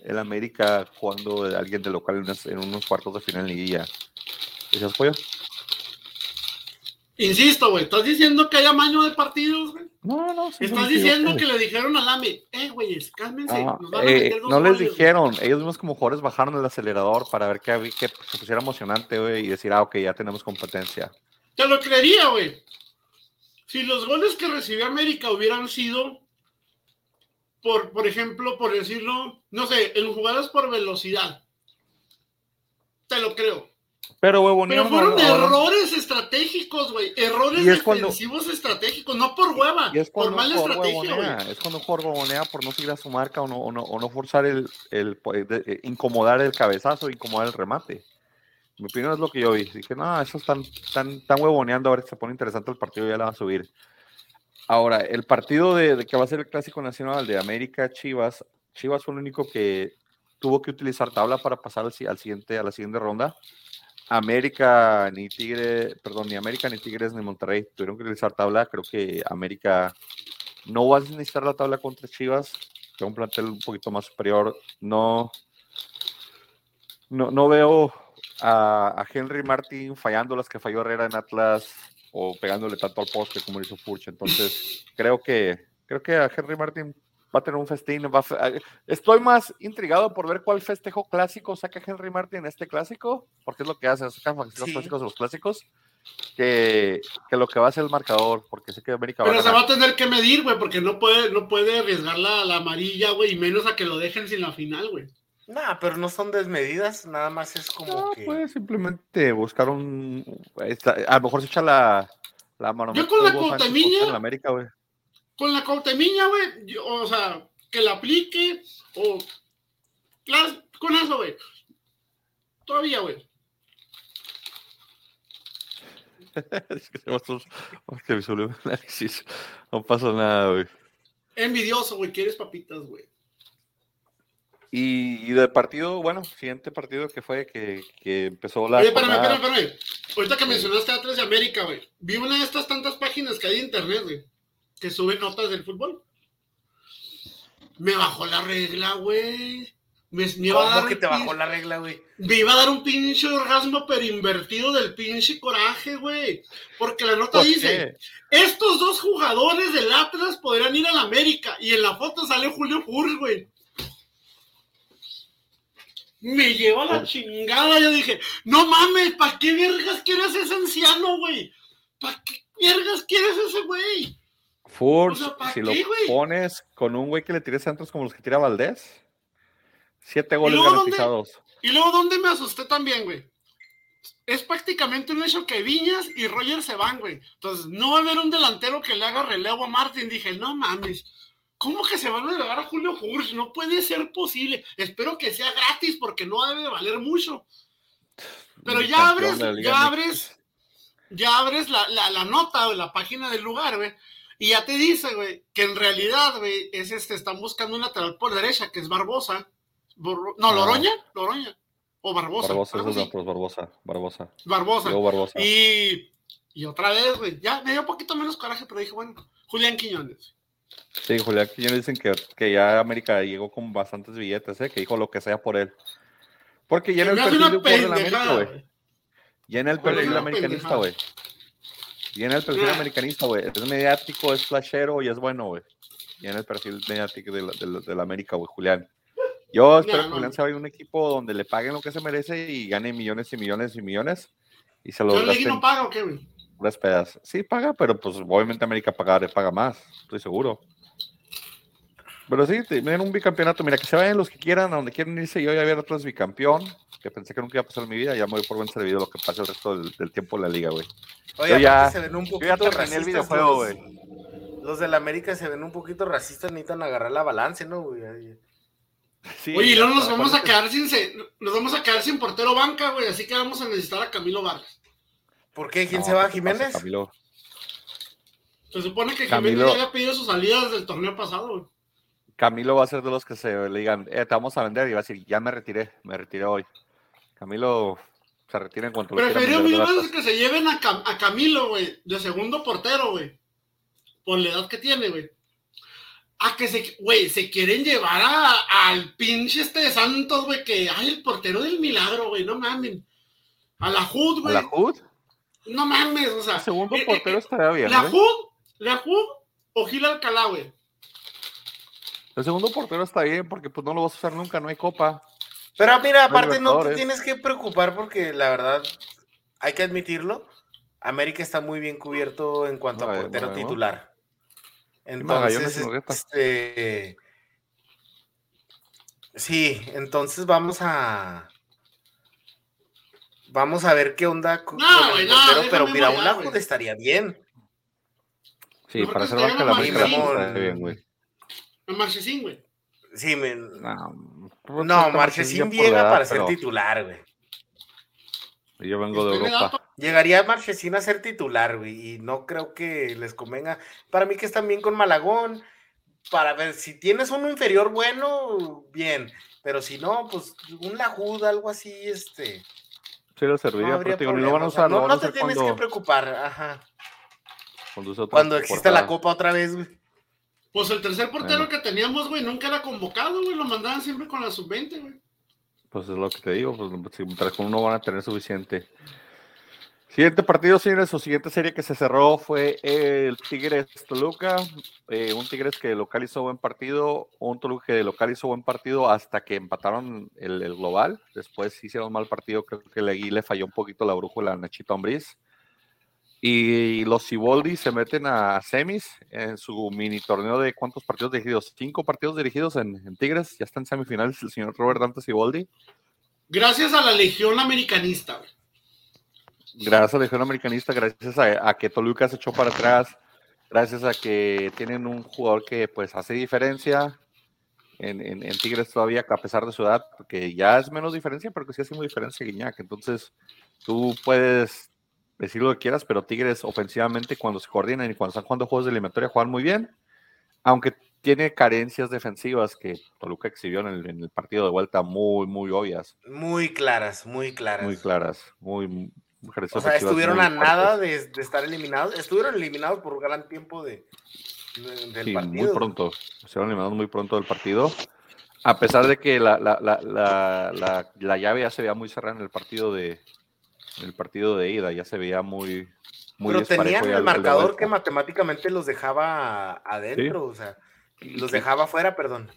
S1: el América jugando de alguien de local en, unas- en unos cuartos de final en liguilla. ¿Decías, pollo?
S4: insisto, güey, estás diciendo que hay amaño de partidos, güey.
S1: No, no, sí,
S4: Estás diciendo que le dijeron al AME, eh, güeyes, cálmense,
S1: Ah,
S4: nos van a
S1: eh,
S4: meter dos
S1: no les
S4: goles, güey".
S1: dijeron, ellos mismos como jugadores bajaron el acelerador para ver que, había- que se pusiera emocionante güey, y decir, ah, ok, ya tenemos competencia.
S4: Te lo creería, güey. Si los goles que recibió América hubieran sido, por, por ejemplo, por decirlo, no sé, en jugadas por velocidad, te lo creo.
S1: Pero, huevo,
S4: Pero fueron errores estratégicos, güey. Errores
S1: cuando-
S4: defensivos estratégicos, no por hueva,
S1: es
S4: por mala estrategia, güey.
S1: es cuando un por no seguir a su marca o no, o no, o no forzar el, el de- eh, incomodar el cabezazo, incomodar el remate. Mi opinión es lo que yo vi. Dije, no, eso están tan, tan huevoneando, a ver si se pone interesante el partido, ya la va a subir. Ahora, el partido de, que va a ser el clásico nacional de América Chivas, Chivas fue el único que tuvo que utilizar tabla para pasar al siguiente, a la siguiente ronda. América ni Tigre, perdón, ni América ni Tigres ni Monterrey tuvieron que utilizar tabla. Creo que América no va a necesitar la tabla contra Chivas, que es un plantel un poquito más superior. No, no, no veo a, a Henry Martin fallando las que falló Herrera en Atlas o pegándole tanto al poste como lo hizo Furch. Entonces, creo que creo que a Henry Martin va a tener un festín. va a Estoy más intrigado por ver cuál festejo clásico saca Henry Martin en este clásico, porque es lo que hace, saca festejos
S2: Sí.
S1: clásicos de los clásicos, que, que lo que va a ser el marcador, porque sé que América va
S4: Pero
S1: a
S4: se va a tener que medir, güey, porque no puede, no puede arriesgar la, la amarilla, güey, y menos a que lo dejen sin la final, güey.
S2: Nah, pero no son desmedidas, nada más es como
S1: No,
S2: que.
S1: puede simplemente buscar un. esta- a lo mejor se echa la. La mano.
S4: Yo con la Coutemilla-
S1: En la América, güey.
S4: Con la cautemiña, güey, o sea, que la aplique, o. con eso, güey. Todavía, güey. [LAUGHS]
S1: es que se el análisis. No pasa nada, güey.
S4: Envidioso, güey, quieres papitas, güey.
S1: Y, y de partido, bueno, siguiente partido que fue que, que empezó la.
S4: Oye, espérame,
S1: jornada-
S4: espérame, espérame. Ahorita que mencionaste Atlas de América, güey. Vi una de estas tantas páginas que hay de internet, güey, que suben notas del fútbol. Me bajó la regla, güey. Me, me iba a
S2: ¿Cómo
S4: dar
S2: que
S4: un
S2: te
S4: pin-
S2: bajó la regla, güey?
S4: Me iba a dar un pinche orgasmo pero invertido del pinche coraje, güey. Porque la nota
S1: ¿Por
S4: dice,
S1: qué?
S4: estos dos jugadores del Atlas podrían ir a la América. Y en la foto sale Julio Furch, güey. Me lleva la chingada. Yo dije, no mames, ¿para qué vergas quieres ese anciano, güey? ¿Para qué vergas quieres ese güey?
S1: Furch,
S4: O sea, ¿pa'
S1: si
S4: qué,
S1: lo pones con un güey que le tire centros como los que tira Valdés, siete goles
S4: dónde?
S1: garantizados.
S4: Y luego, ¿dónde me asusté también, güey? Es prácticamente un hecho que Viñas y Roger se van, güey. Entonces, no va a haber un delantero que le haga relevo a Martín. Dije, no mames. ¿Cómo que se van a relevar a Julio Furch? No puede ser posible. Espero que sea gratis porque no debe de valer mucho. Pero ya abres, ya abres, ya abres la, la, la nota o la página del lugar, güey. Y ya te dice, güey, que en realidad, güey, es este, están buscando un lateral por derecha, que es Barbosa. No,
S1: Ah.
S4: Loroña, Loroña. O Barbosa.
S1: Barbosa, es otro, Barbosa, Barbosa.
S4: Barbosa.
S1: Barbosa.
S4: Y, y otra vez, güey, ya me dio un poquito menos coraje, pero dije, bueno, Julián Quiñones.
S1: Sí, Julián Quiñones dicen que, que ya América llegó con bastantes billetes, ¿eh? que dijo lo que sea por él. Porque ya en
S4: Se
S1: el perfil de de la América, güey. en el perfil americanista, güey. En el perfil americanista, güey. Es mediático, es flashero y es bueno, güey. En el perfil mediático de la, de de la América, güey, Julián. Yo espero
S4: No,
S1: que
S4: no.
S1: Julián se vaya a un equipo donde le paguen lo que se merece y gane millones y millones y millones. Y se lo
S4: ¿John Legui
S1: gasten
S4: no paga o qué, güey?
S1: Puras pedas. Sí, paga, pero pues obviamente América paga, paga más, estoy seguro. Pero sí, tienen un bicampeonato. Mira, que se vayan los que quieran, a donde quieran irse. Yo ya había otros bicampeón, que pensé que nunca iba a pasar en mi vida. Ya me voy por buen servido lo que pase el resto del, del tiempo de la liga, güey.
S2: Oye,
S1: Yo ya-
S2: se ven un
S1: Yo ya
S2: poquito
S1: terminé el videojuego,
S2: los-
S1: güey.
S2: Los de la América se ven un poquito racistas, necesitan agarrar la balance, ¿no, güey?
S1: Sí,
S4: Oye, y luego nos vamos a quedar sin se- nos vamos a quedar sin portero banca, güey, así que vamos a necesitar a Camilo Vargas.
S2: ¿Por qué? ¿Quién
S1: No,
S2: se va?
S1: ¿qué te pasa,
S2: ¿Jiménez?
S1: Camilo?
S4: Se supone que
S1: Camilo-
S4: Jiménez ya había pedido su salida desde el torneo pasado, güey.
S1: Camilo va a ser de los que se le digan, eh, te vamos a vender y va a decir, ya me retiré, me retiré hoy. Camilo se retira en cuanto vender
S4: mil veces que se lleven a, Cam- a Camilo, güey, de segundo portero, güey. Por la edad que tiene, güey. A que se, güey, se quieren llevar a- al pinche este de Santos, güey, que, ay, el portero del milagro, güey, no mamen. A la HUD,
S1: ¿A
S4: güey.
S1: la HUD?
S4: No mames, o sea.
S1: El segundo
S4: eh, eh,
S1: portero estaría bien,
S4: La
S1: güey.
S4: HUD, la o Gil Alcalá, güey.
S1: El segundo portero está bien porque pues no lo vas a usar nunca, no hay copa.
S2: Pero mira, aparte no te tienes que preocupar porque la verdad, hay que admitirlo, América está muy bien cubierto en cuanto a portero
S1: bueno.
S2: titular. Entonces, este, sí, entonces vamos a vamos a ver qué onda con,
S4: No,
S2: con el
S4: no,
S2: portero, pero mira, un
S4: güey.
S2: estaría bien.
S1: Sí,
S4: Mejor
S1: para hacer banca la
S4: traigan a
S1: América
S2: Marchesín.
S1: estaría bien, güey.
S4: Marchesín, güey.
S2: Sí, me-
S1: No, pues,
S2: no, Marchesín
S1: la
S2: llega
S1: edad,
S2: para ser titular, güey.
S1: Yo vengo de Europa.
S2: Llegaría Marchesín a ser titular, güey, y no creo que les convenga. Para mí que están bien con Malagón, para ver si tienes uno inferior bueno, bien, pero si no, pues un Lajuda, algo así, este.
S1: Sí, le
S2: No
S1: serviría,
S2: habría
S1: pero digo, ni lo van a
S2: problema, o sea,
S1: usar, lo
S2: no, no te tienes
S1: cuando,
S2: que preocupar, ajá.
S1: cuando
S2: Cuando exista la copa otra vez, güey.
S4: Pues el tercer portero
S1: Bueno.
S4: que teníamos, güey, nunca era convocado, güey. Lo mandaban siempre con la sub-20, güey.
S1: Pues es lo que te digo, pues si mientras con uno van a tener suficiente. Siguiente partido, señores, o siguiente serie que se cerró fue el Tigres Toluca. eh, un Tigres que local hizo buen partido, un Toluca que local hizo buen partido hasta que empataron el, global. Después hicieron mal partido, creo que Legui le falló un poquito la brújula a Nachito Ambriz. Y los Ciboldi se meten a semis en su mini torneo de cuántos partidos dirigidos. Cinco partidos dirigidos en, en Tigres. Ya está en semifinales el señor Robert Dante Ciboldi.
S4: Gracias a la Legión Americanista, güey.
S1: Gracias a la Legión Americanista, gracias a, a que Toluca se echó para atrás, gracias a que tienen un jugador que pues hace diferencia en, en- en Tigres todavía, a pesar de su edad, porque ya es menos diferencia, pero que sí hace muy diferencia Guiñac. Entonces, tú puedes decir lo que quieras, pero Tigres ofensivamente cuando se coordinan y cuando están jugando juegos de eliminatoria juegan muy bien, aunque tiene carencias defensivas que Toluca exhibió en el, en el partido de vuelta muy, muy obvias
S2: Muy claras, muy claras.
S1: muy claras, muy,
S2: O sea, estuvieron a nada de, estar eliminados. Estuvieron eliminados por gran tiempo de, del
S1: sí,
S2: partido.
S1: Muy pronto. Estuvieron eliminados muy pronto del partido. A pesar de que la, la, la, la, llave ya se veía muy cerrada en el partido de, el partido de ida, ya se veía muy, muy
S2: Pero tenían el marcador que matemáticamente los dejaba adentro, o sea, los dejaba afuera, perdón.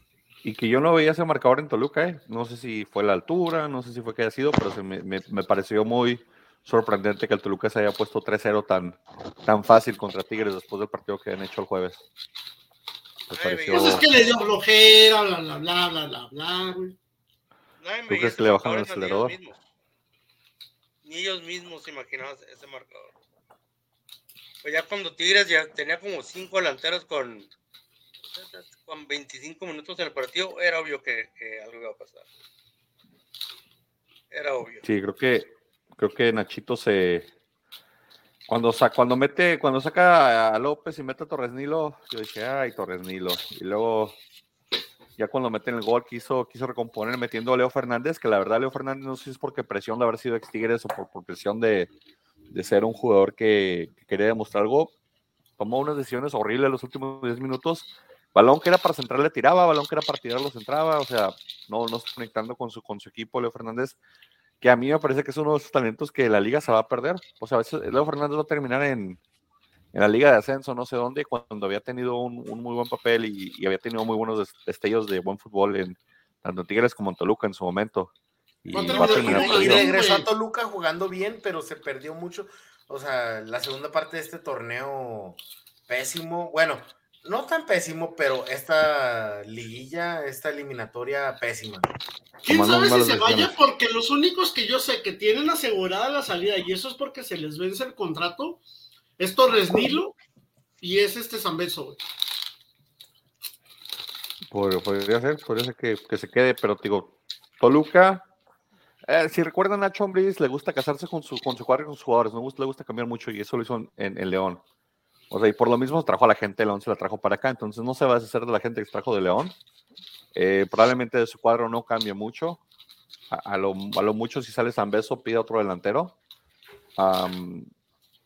S1: Y que yo no veía ese marcador en Toluca, ¿eh? no sé si fue la altura, no sé si fue que haya sido, pero se me, me, pareció muy sorprendente que el Toluca se haya puesto 3-0 tan, tan fácil contra Tigres después del partido que han hecho el jueves.
S4: Me pareció... Pues es que le dio flojera, bla, bla, bla, bla, bla, bla, güey.
S1: ¿Tú crees que le bajaron el acelerador?
S3: Ni ellos mismos se imaginaban ese marcador. Pues ya cuando Tigres ya tenía como cinco delanteros con con 25 minutos en el partido, era obvio que, algo iba a pasar. Era obvio.
S1: Sí, creo que creo que Nachito se cuando cuando mete cuando saca a López y mete a Torres Nilo, yo dije, "Ay, Torres Nilo." Y luego ya cuando meten el gol quiso quiso recomponer metiendo a Leo Fernández, que la verdad Leo Fernández no sé si es porque presión de haber sido ex Tigres o por, presión de, ser un jugador que, que, quería demostrar algo, tomó unas decisiones horribles los últimos 10 minutos balón que era para centrar le tiraba, balón que era para tirar lo centraba, o sea, no, no conectando con su, con su equipo, Leo Fernández, que a mí me parece que es uno de esos talentos que la liga se va a perder. O sea, a veces Leo Fernández va a terminar en, en la liga de ascenso, no sé dónde, cuando había tenido un, muy buen papel y, había tenido muy buenos destellos de buen fútbol en tanto Tigres como en Toluca en su momento.
S2: Y, y regresó a Toluca jugando bien, pero se perdió mucho. O sea, la segunda parte de este torneo pésimo. Bueno, no tan pésimo, pero esta liguilla, esta eliminatoria pésima.
S4: ¿Quién sabe si se vaya? Porque los únicos que yo sé que tienen asegurada la salida, y eso es porque se les vence el contrato, es Torres Nilo y es este Zambeso.
S1: Podría ser, podría ser que, que, se quede, pero digo, Toluca, eh, si recuerdan a Chombris, le gusta casarse con su, con su cuadro y con sus jugadores, no le gusta cambiar mucho y eso lo hizo en León. O sea, y por lo mismo trajo a la gente de León, se la trajo para acá. Entonces no se va a deshacer de la gente que trajo de León. Eh, probablemente de su cuadro no cambie mucho. A, lo, a lo, mucho, si sale San Beso, pide otro delantero.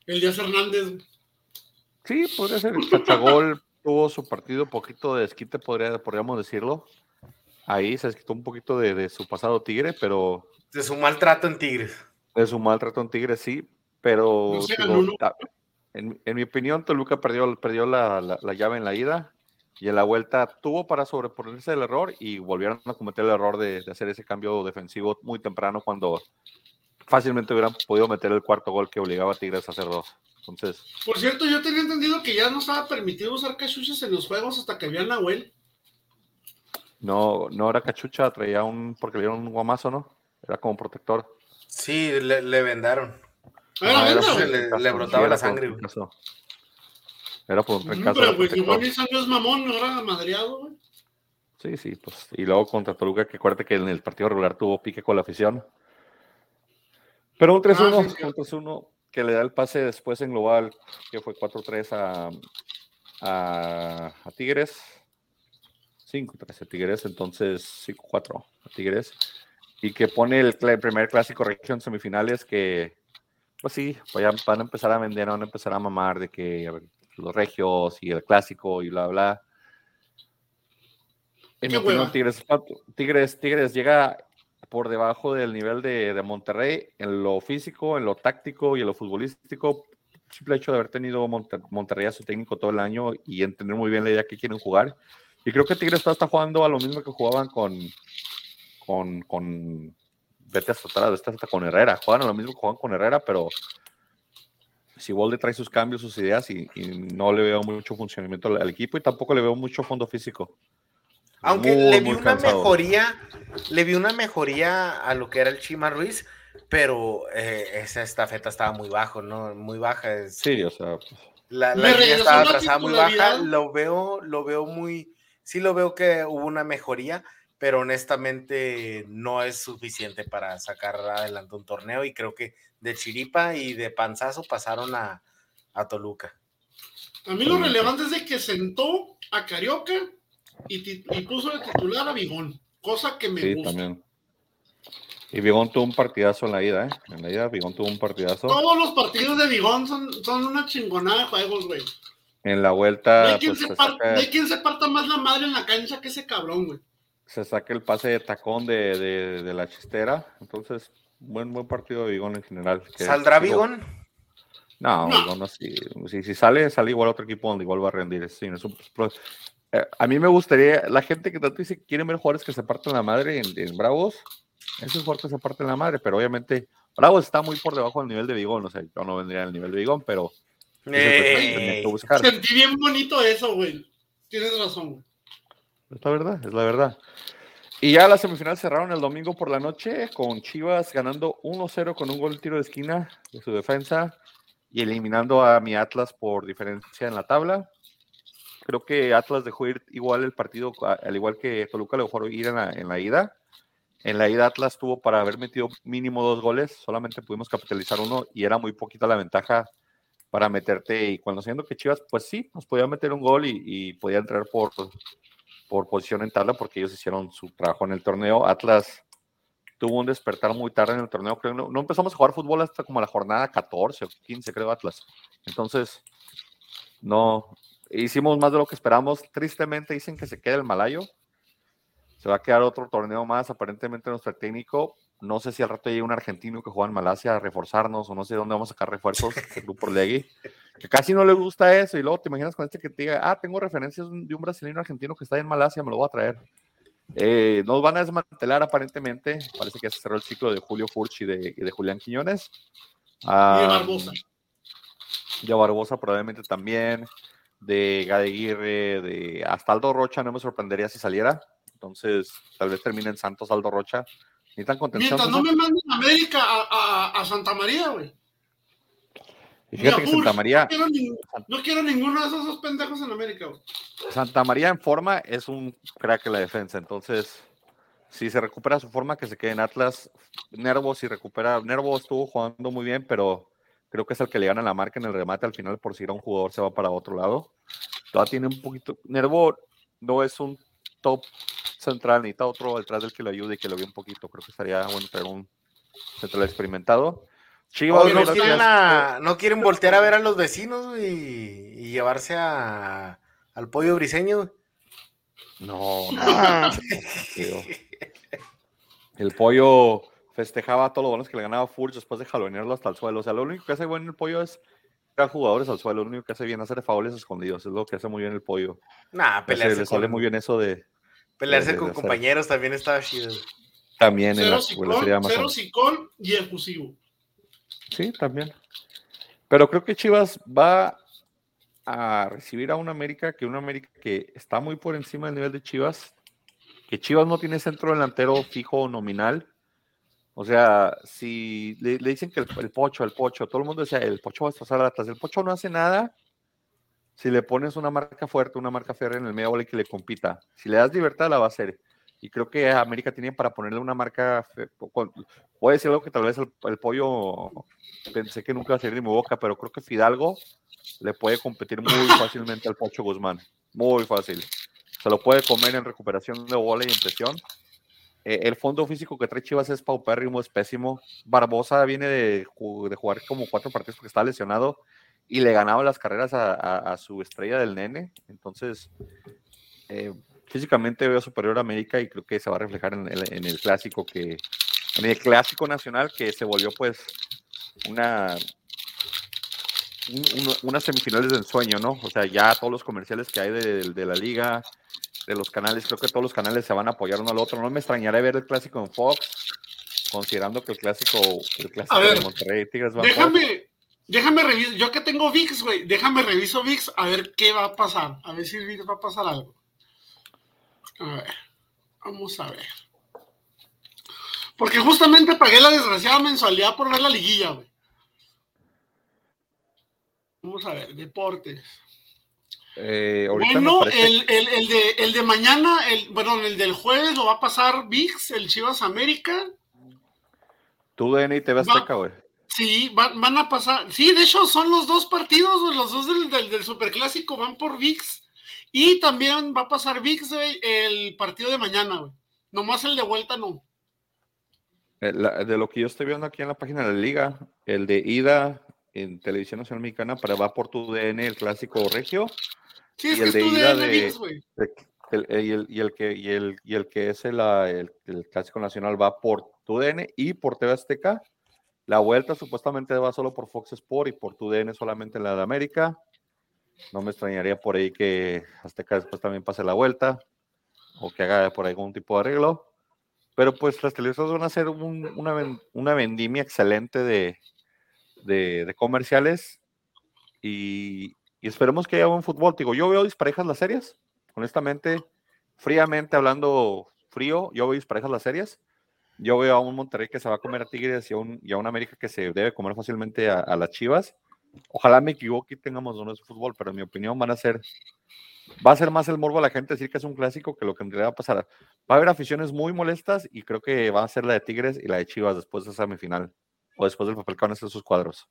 S4: El Díaz Hernández.
S1: Sí, podría ser. Chachagol [LAUGHS] tuvo su partido poquito de desquite, podría, podríamos decirlo. Ahí se desquitó un poquito de, de, su pasado Tigre, pero.
S2: De su maltrato en Tigres.
S1: De su maltrato en Tigres, sí. Pero. No en, mi opinión, Toluca perdió, perdió la, la, llave en la ida y en la vuelta tuvo para sobreponerse el error y volvieron a cometer el error de, de, hacer ese cambio defensivo muy temprano cuando fácilmente hubieran podido meter el cuarto gol que obligaba a Tigres a hacer dos. Entonces,
S4: Por cierto, yo tenía entendido que ya no estaba permitido usar cachuchas en los juegos hasta que había Nahuel.
S1: No, no era cachucha, traía un, porque le dieron un guamazo, ¿no? Era como protector.
S2: Sí, le, le vendaron. Ah, le, brotaba la sangre,
S1: Era por un
S4: trancazo. Pero, güey, igual mi sangre es mamón, no era madreado, güey.
S1: Sí, sí, pues. Y luego contra Toluca, que acuérdate que en el partido regular tuvo pique con la afición. Pero un 3-1, ah, un 3-1 que le da el pase después en global, que fue 4-3 a, a, Tigres. 5-3 a Tigres, entonces 5-4 a Tigres. Y que pone el, el primer clásico región semifinales que pues sí, van a empezar a vender, van a empezar a mamar de que los regios y el clásico y bla, bla. En mi opinión, Tigres, Tigres, Tigres llega por debajo del nivel de, de, Monterrey en lo físico, en lo táctico y en lo futbolístico. Simple hecho de haber tenido Monterrey a su técnico todo el año y entender muy bien la idea que quieren jugar. Y creo que Tigres está, está jugando a lo mismo que jugaban con, con, con vete hasta atrás, vete hasta con Herrera. Juegan lo mismo que juegan con Herrera, pero si Walde trae sus cambios, sus ideas y, no le veo mucho funcionamiento al, equipo y tampoco le veo mucho fondo físico.
S2: Aunque le vi una mejoría, le vi una mejoría a lo que era el Chima Ruiz, pero eh, esa estafeta estaba muy bajo, ¿no? Muy baja.
S1: sí, o sea. Pues,
S2: la, la estaba atrasada muy baja, lo veo, lo veo muy, sí lo veo que hubo una mejoría, pero honestamente no es suficiente para sacar adelante un torneo y creo que de chiripa y de panzazo pasaron a, Toluca.
S4: A mí lo relevante es de que sentó a Carioca y, puso de titular a Bigón, cosa que me
S1: sí,
S4: gusta.
S1: También. Y Bigón tuvo un partidazo en la ida, ¿eh? En la ida Bigón tuvo un partidazo.
S4: Todos los partidos de Bigón son, son una chingonada de juegos, güey.
S1: En la vuelta.
S4: No hay, quien
S1: pues,
S4: se
S1: se,
S4: par-
S1: saca,
S4: no hay quien se parta más la madre en la cancha que ese cabrón, güey.
S1: Se saca el pase de tacón de, de- de la chistera. Entonces, buen, buen partido de Bigón en general. que-
S2: ¿Saldrá
S1: digo,
S2: Bigón?
S1: No,
S4: No.
S1: Bigón así. Si, si sale, sale igual a otro equipo donde igual va a rendir. Sí, es un- pro- eh, a mí me gustaría, la gente que tanto dice que quieren ver jugadores que se parten la madre en, en Bravos, es un jugador que se parte la madre, pero obviamente Bravos está muy por debajo del nivel de Bigón. O sea, yo no vendría al nivel de Bigón, pero es el que
S2: Eh.
S4: Sentí bien bonito eso, güey. Tienes razón, güey.
S1: Es la verdad, es la verdad. Y ya las semifinales cerraron el domingo por la noche con Chivas ganando 1-0 con un gol tiro de esquina de su defensa y eliminando a mi Atlas por diferencia en la tabla. Creo que Atlas dejó ir igual el partido, al igual que Toluca lo dejó ir en la, en la ida. En la ida Atlas tuvo para haber metido mínimo dos goles, solamente pudimos capitalizar uno y era muy poquita la ventaja para meterte. Y cuando siendo que Chivas, pues sí, nos podía meter un gol y podía entrar por, por posición en tabla porque ellos hicieron su trabajo en el torneo. Atlas tuvo un despertar muy tarde en el torneo, creo. No, no empezamos a jugar fútbol hasta como la jornada 14 o 15, creo, Atlas. Entonces, no, hicimos más de lo que esperamos. Tristemente dicen que se queda el Malayo. Se va a quedar otro torneo más, aparentemente nuestro técnico. No sé si al rato llega un argentino que juega en Malasia a reforzarnos o no sé dónde vamos a sacar refuerzos del grupo Legui. Que casi no le gusta eso y luego te imaginas con este que te diga, ah, tengo referencias de un brasileño argentino que está en Malasia, me lo voy a traer. Eh, nos van a desmantelar aparentemente. Parece que se cerró el ciclo de Julio Furch y de, Julián Quiñones.
S4: Y de
S1: Ah,
S4: Barbosa.
S1: de Barbosa probablemente también, de Gadeguirre, de hasta Aldo Rocha, no me sorprendería si saliera. Entonces, tal vez termine en Santos Aldo Rocha. Ni tan contención.
S4: Mientras no me manden a América a, a- a Santa María, güey.
S1: Y fíjate que
S4: Ni a
S1: Santa. María,
S4: No quiero, ni- no quiero ninguno de esos dos pendejos en América.
S1: Santa María en forma es un crack en la defensa. Entonces, si se recupera su forma, que se quede en Atlas. Nervo, si recupera. Nervo estuvo jugando muy bien, pero creo que es el que le gana la marca en el remate al final por si era un jugador se va para otro lado. Todavía tiene un poquito. Nervo no es un top central, necesita otro detrás del que lo ayude y que lo vea un poquito. Creo que estaría bueno traer un central experimentado. Chivas,
S2: ¿no, quieren a- no quieren voltear a ver a los vecinos y, y llevarse a, al pollo briseño.
S1: No, no. [LAUGHS] El pollo festejaba todos los que le ganaba Furch después de jalonearlo hasta el suelo. O sea, lo único que hace bueno el pollo es tirar jugadores al suelo. Lo único que hace bien es hacer faules escondidos. Es lo que hace muy bien el pollo.
S2: Nah,
S1: Le,
S2: pelearse,
S1: le sale
S2: con,
S1: muy bien eso de
S2: pelearse
S1: de- de
S2: con compañeros también estaba chido.
S1: también en
S4: Cero
S1: la, la
S4: sicón,
S1: serie de Amazon.
S4: cero sicón y efusivo.
S1: Sí, también. Pero creo que Chivas va a recibir a un América que un América que está muy por encima del nivel de Chivas, que Chivas no tiene centro delantero fijo o nominal. O sea, si le, dicen que el, pocho, el pocho, todo el mundo decía, el pocho va a destrozar a Atlas. El pocho no hace nada si le pones una marca fuerte, una marca férrea en el medio bola que le compita. Si le das libertad, la va a hacer. Y creo que América tiene para ponerle una marca. a decir algo que tal vez el, el pollo pensé que nunca va a salir de mi boca, pero creo que Fidalgo le puede competir muy [LAUGHS] fácilmente al Pocho Guzmán. Muy fácil. Se lo puede comer en recuperación de bola y en presión. Eh, el fondo físico que trae Chivas es paupérrimo, es pésimo. Barbosa viene de, ju- de jugar como cuatro partidos porque está lesionado y le ganaba las carreras a, a- a su estrella del nene. Entonces, eh, físicamente veo superior a América y creo que se va a reflejar en el, en el clásico que en el clásico nacional que se volvió pues una un- un- unas semifinales de ensueño, ¿no? O sea, ya todos los comerciales que hay de, de la liga, de los canales, creo que todos los canales se van a apoyar uno al otro. No me extrañaré ver el clásico en Fox, considerando que el clásico, el clásico
S4: A ver,
S1: de Monterrey Tigres va Fox.
S4: Déjame, déjame revisar. Yo que tengo VIX, güey, déjame reviso VIX a ver qué va a pasar. A ver si VIX va a pasar algo. A ver, vamos a ver. Porque justamente pagué la desgraciada mensualidad por ver la liguilla, güey. Vamos a ver, deportes.
S1: Eh,
S4: Bueno,
S1: parece-
S4: el, el- el de, el de mañana, el, bueno, el del jueves lo va a pasar VIX, el Chivas América.
S1: tú de NI TV
S4: va-
S1: güey.
S4: Sí, van, van a pasar. Sí, de hecho son los dos partidos, los dos del, del, del Superclásico van por VIX. Y también va a pasar VIX, güey, el partido de mañana, güey. Nomás el de vuelta no.
S1: Eh, la- de lo que yo estoy viendo aquí en la página de la liga, el de ida en Televisión Nacional Mexicana para va por tu DN, el clásico regio,
S4: Sí, es
S1: Y
S4: que
S1: el
S4: es
S1: de ida
S4: DN,
S1: de-
S4: VIX, güey.
S1: el- el- eh, y, el, y el que, y, el, y el que es el, ah, el, clásico nacional va por tu DN y por TV Azteca. La vuelta supuestamente va solo por Fox Sport y por tu DN solamente en la de América. No me extrañaría por ahí que Azteca después también pase la vuelta o que haga por algún tipo de arreglo. Pero pues las televisoras van a un- una, una vendimia excelente de, de, comerciales y, y esperemos que haya buen fútbol. Digo, yo veo disparejas las series, honestamente, fríamente hablando frío, yo veo disparejas las series. Yo veo a un Monterrey que se va a comer a Tigres y a un, y a un América que se debe comer fácilmente a las Chivas. Ojalá me equivoque y tengamos uno de fútbol, pero en mi opinión van a ser, va a ser más el morbo a la gente decir que es un clásico que lo que en realidad va a pasar. Va a haber aficiones muy molestas y creo que va a ser la de Tigres y la de Chivas después de esa semifinal o después del papel que van a hacer sus cuadros.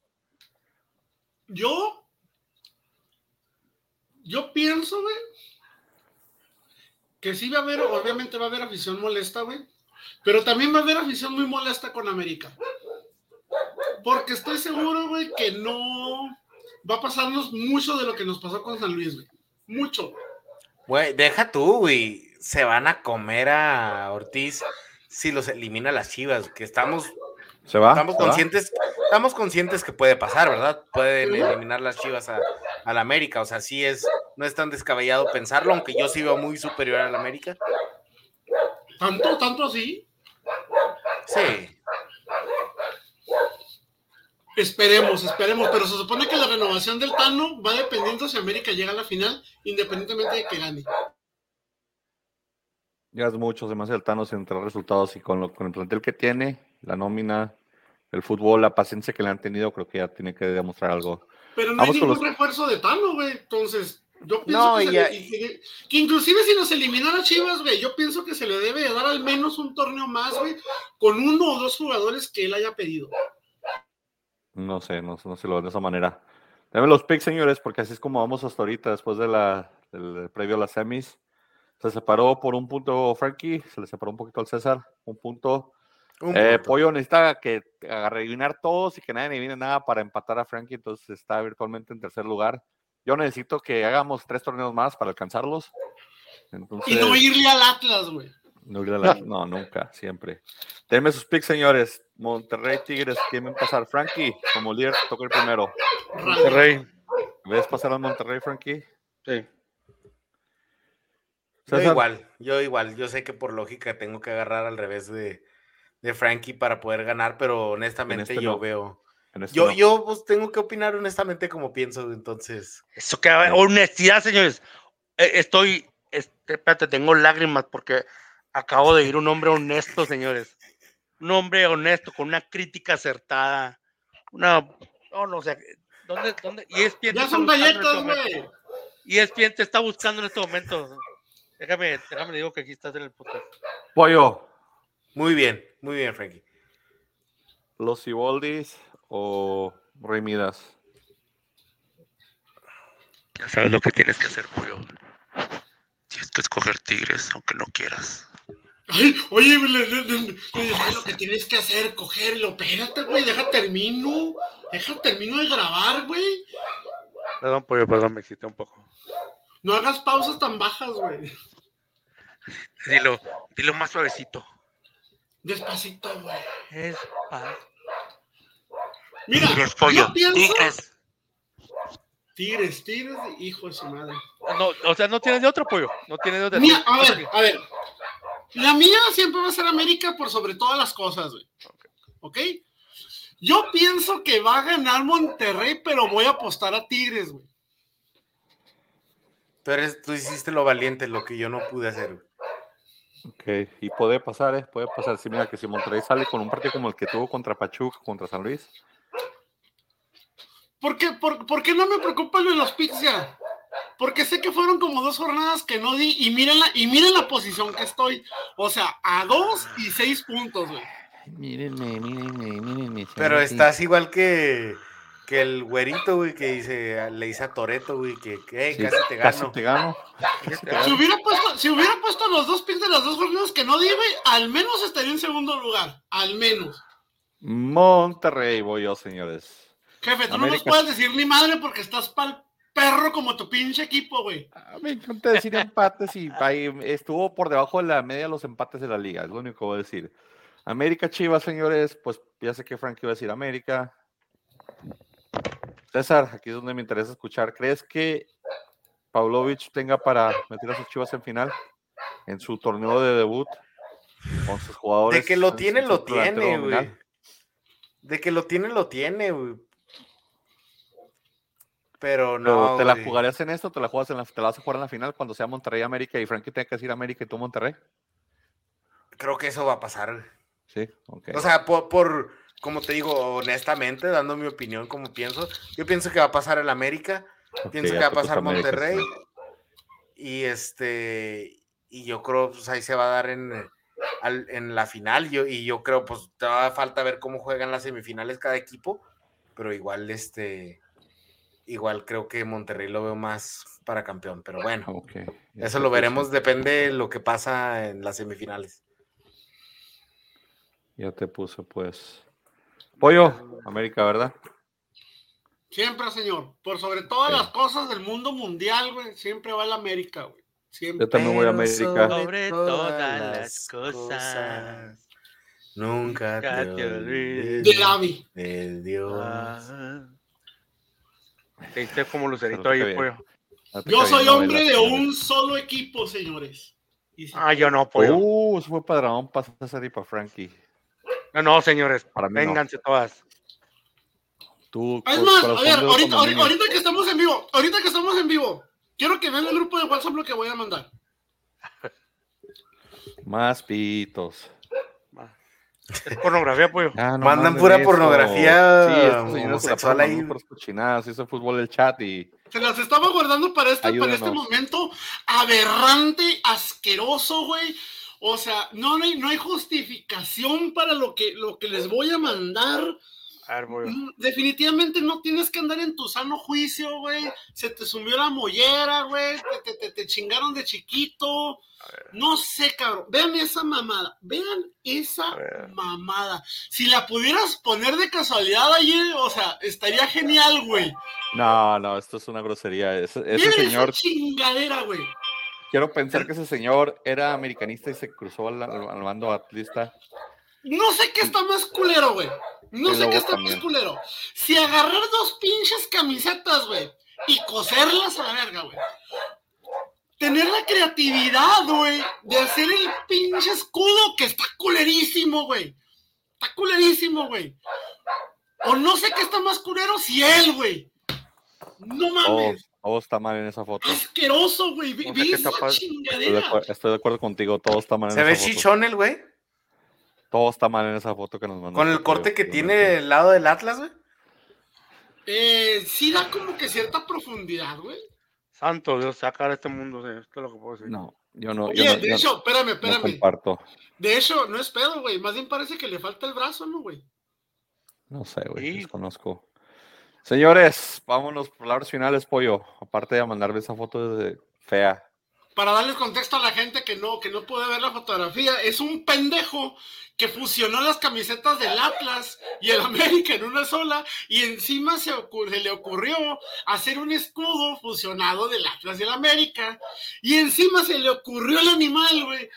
S4: Yo. Yo pienso, güey. Que sí va a haber, obviamente va a haber afición molesta, güey. Pero también va a haber afición muy molesta con América. Porque estoy seguro, güey, que no va a pasarnos mucho de lo que nos pasó con San Luis, güey. Mucho.
S2: Güey, deja tú, güey. Se van a comer a Ortiz si los elimina las Chivas, que estamos,
S1: ¿Se va?
S2: estamos
S1: ¿Se va?
S2: conscientes, estamos conscientes que puede pasar, ¿verdad? Pueden eliminar las Chivas a, a la América, o sea, sí es, no es tan descabellado pensarlo, aunque yo sí veo muy superior a la América.
S4: Tanto, tanto así.
S2: Sí.
S4: Esperemos, esperemos. Pero se supone que la renovación del Tano va dependiendo si América llega a la final, independientemente de que gane.
S1: Ya es mucho, demasiado el Thanos entre resultados y con, lo, con el plantel que tiene, la nómina, el fútbol, la paciencia que le han tenido, creo que ya tiene que demostrar algo.
S4: Pero no
S1: Vamos
S4: hay ningún
S1: los-
S4: refuerzo de Tano, güey. Entonces, yo pienso
S2: No,
S4: que, se
S2: ya-
S4: le- que, que inclusive si nos eliminara Chivas, güey, yo pienso que se le debe de dar al menos un torneo más, güey, con uno o dos jugadores que él haya pedido.
S1: No sé, no, no se lo ven de esa manera. Dame los picks, señores, porque así es como vamos hasta ahorita, después de la, del previo a las semis. Se separó por un punto Frankie, se le separó un poquito al César, un punto.
S2: Un
S1: Eh,
S2: punto.
S1: Pollo necesita que rellenar todos y que nadie adivine nada para empatar a Frankie, entonces está virtualmente en tercer lugar. Yo necesito que hagamos tres torneos más para alcanzarlos. Entonces,
S4: Y no irle al Atlas, güey.
S1: No, ir a la- no, nunca, siempre. Denme sus picks, señores. Monterrey Tigres, ¿quién va a pasar? Frankie, como líder, toca el primero.
S3: Monterrey.
S1: ¿Ves pasar al Monterrey, Frankie?
S3: Sí.
S2: Yo igual, yo igual, yo sé que por lógica tengo que agarrar al revés de, de Frankie para poder ganar, pero honestamente
S1: este
S2: yo
S1: no.
S2: veo.
S1: Este
S2: Yo,
S1: no.
S2: yo pues tengo que opinar honestamente como pienso, entonces.
S3: Eso que honestidad, señores. Eh, Estoy, este, espérate, tengo lágrimas porque acabo de ir un hombre honesto, señores. Un hombre honesto, con una crítica acertada. Una, no, no, o sea, ¿dónde, dónde? Y es
S4: Ya son galletas, güey.
S3: Y es te está buscando en este momento. Déjame, déjame digo que aquí estás en el podcast.
S1: Pollo,
S2: Muy bien, muy bien, Frankie.
S1: los Ciboldis o Rey Midas.
S3: Ya sabes lo que tienes que hacer, pollo. Tienes que escoger tigres, aunque no quieras.
S4: Ay, oye, le- le- le- le- es lo que tienes que hacer, cogerlo. Espérate, güey, deja termino. Deja termino de grabar, güey.
S3: Perdón, pollo, perdón, me excité un poco.
S4: No hagas pausas tan bajas, güey.
S3: Dilo, dilo más suavecito.
S4: Despacito, güey.
S3: Es paz.
S4: Mira,
S3: Tigres, pollo.
S4: yo pienso...
S3: Tigres.
S4: Tigres, tigres, hijo de su madre.
S3: No, o sea, no tienes de otro pollo. No tienes de otro.
S4: Mira, a ver, a ver. La mía siempre va a ser América por sobre todas las cosas, güey. ¿Ok? Yo pienso que va a ganar Monterrey, pero voy a apostar a Tigres, güey.
S2: Tú, eres, tú hiciste lo valiente, lo que yo no pude hacer. güey.
S1: Ok, y puede pasar, ¿eh? Puede pasar. Sí, mira, que si Monterrey sale con un partido como el que tuvo contra Pachuca, contra San Luis.
S4: ¿Por qué, por, por qué no me preocupa lo de los ya? Porque sé que fueron como dos jornadas que no di y miren la, y miren la posición que estoy. O sea, a dos y seis puntos, güey.
S1: Mírenme, mírenme, mírenme.
S2: Pero estás igual que, que el güerito, güey, que dice, le dice a Toreto, güey, que, que, "Hey,
S1: Sí,
S2: casi te
S1: casi
S2: gano.
S1: te gano.
S4: Si hubiera puesto, si hubiera puesto los dos picks de las dos jornadas que no di, güey, al menos estaría en segundo lugar. Al menos.
S1: Monterrey voy yo, señores.
S4: Jefe, tú no nos puedes decir ni madre porque estás pa'l perro como tu pinche equipo, güey.
S1: Ah, Me encanta decir empates y ahí estuvo por debajo de la media de los empates de la liga, es lo único que voy a decir. América Chivas, señores, pues ya sé que Frank iba a decir América. César, aquí es donde me interesa escuchar. ¿Crees que Pavlovich tenga para meter a sus Chivas en final en su torneo de debut con sus jugadores?
S2: De que lo
S1: en-
S2: tiene, lo tiene, güey. De que lo tiene, lo tiene, güey. Pero
S1: Pero,
S2: no.
S1: ¿Te la jugarías en esto te la, juegas en la, te la vas a jugar en la final cuando sea Monterrey América y Frankie tenga que decir América y tú Monterrey?
S2: Creo que eso va a pasar.
S1: Sí, ok.
S2: O sea, por, por, como te digo, honestamente, dando mi opinión como pienso, yo pienso que va a pasar el América, pienso que va a pasar
S1: América,
S2: Monterrey,
S1: sí.
S2: y este, y yo creo, pues ahí se va a dar en, en la final, yo, y yo creo, pues te va a falta ver cómo juegan las semifinales cada equipo, pero igual, este, igual creo que Monterrey lo veo más para campeón, pero bueno, eso lo
S1: puse.
S2: veremos, depende de lo que pasa en las semifinales.
S1: Ya te puse, pues. Pollo, América, ¿verdad?
S4: Siempre, señor. Por sobre todas
S1: Sí.
S4: las cosas del mundo mundial, güey, siempre va el América, güey. Siempre.
S1: Yo también voy a América.
S3: Sobre todas las cosas,
S2: Nunca te olvides
S4: De
S2: Dios.
S3: Te diste como lucerito ahí, pollo.
S1: No te
S4: Yo soy hombre de un solo equipo, señores. Si-
S3: Ah, yo no, pollo.
S1: Uh, eso fue para para César y para Frankie.
S3: No, no, señores.
S1: Para mí no.
S3: Vénganse todas.
S1: Tú,
S4: Es más, a ver, ahorita, ahorita, ahorita que estamos en vivo, ahorita que estamos en vivo, quiero que vean el grupo de WhatsApp lo que voy a mandar.
S1: Más pitos.
S3: Es [LAUGHS] pornografía, pollo.
S1: Ah, no
S2: Mandan pura
S1: eso.
S2: pornografía
S1: Sí,
S2: homosexual ahí.
S1: cochinadas, hizo fútbol el chat y
S4: Se las estaba guardando para este, para este momento aberrante, asqueroso, güey. O sea, no, no hay, no hay justificación para lo que, lo que les voy a mandar.
S3: A ver, pollo.
S4: Mm, Definitivamente no tienes que andar en tu sano juicio, güey. Se te sumió la mollera, güey. Te, te- te- te chingaron de chiquito. No sé, cabrón. Vean esa mamada. Vean esa mamada. Si la pudieras poner de casualidad ayer, o sea, estaría genial, güey.
S1: No, no, esto es una grosería. Ese, ese
S4: Miren
S1: señor,
S4: esa chingadera, güey.
S1: quiero pensar que ese señor era americanista y se cruzó al, al, al bando atlista.
S4: No sé qué está más culero, güey. No sé qué está
S1: también.
S4: más culero. Si agarrar dos pinches camisetas, güey, y coserlas a la verga, güey. Tener la creatividad, güey, de hacer el pinche escudo que está culerísimo, güey. Está culerísimo, güey. O no sé qué está más culero si él, güey. No mames.
S1: todo está mal en esa foto.
S4: Asqueroso, güey. Ve,
S3: O sea,
S4: ve
S1: Estoy de, estoy de acuerdo contigo, todo está mal en
S2: Se ve
S1: esa foto.
S2: chichón el güey,
S1: Todo está mal en esa foto que nos mandó.
S2: con el corte que tiene el lado del Atlas, güey.
S4: Eh, sí da como que cierta profundidad, güey.
S3: Santo Dios, sacar este mundo. sí, Esto es lo que puedo decir.
S1: No, yo no,
S4: Oye,
S1: yo no,
S4: de
S1: yo
S4: hecho, espérame,
S1: no
S4: espérame.
S1: comparto.
S4: De hecho, no es pedo, güey. Más bien parece que le falta el brazo, ¿no, güey?
S1: No sé, güey,
S3: Sí.
S1: desconozco. Señores, vámonos por palabras finales, pollo. Aparte de mandarle esa foto de fea.
S4: Para darles contexto a la gente que no, que no puede ver la fotografía, es un pendejo que fusionó las camisetas del Atlas y el América en una sola y encima se, le ocurrió hacer un escudo fusionado del Atlas y el América y encima se le ocurrió el animal, güey,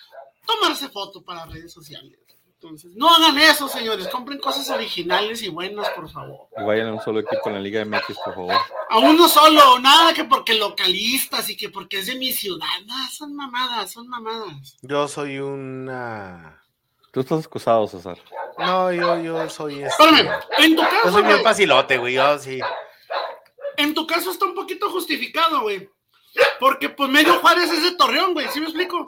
S4: tomarse foto para redes sociales. Entonces, no hagan eso, señores, compren cosas originales y buenas, por favor.
S1: Y vayan a un solo equipo en la Liga MX, por favor.
S4: A uno solo, nada que porque localistas y que porque es de mi ciudad. No, son mamadas, son mamadas.
S2: Yo soy una.
S1: Tú estás excusado, César.
S2: No, yo, yo soy. Este...
S4: Espérame, en tu
S2: Yo
S4: caso,
S2: soy bien facilote, güey. Yo sí.
S4: en tu caso está un poquito justificado, güey. Porque pues medio Juárez es de Torreón, güey, ¿sí me explico?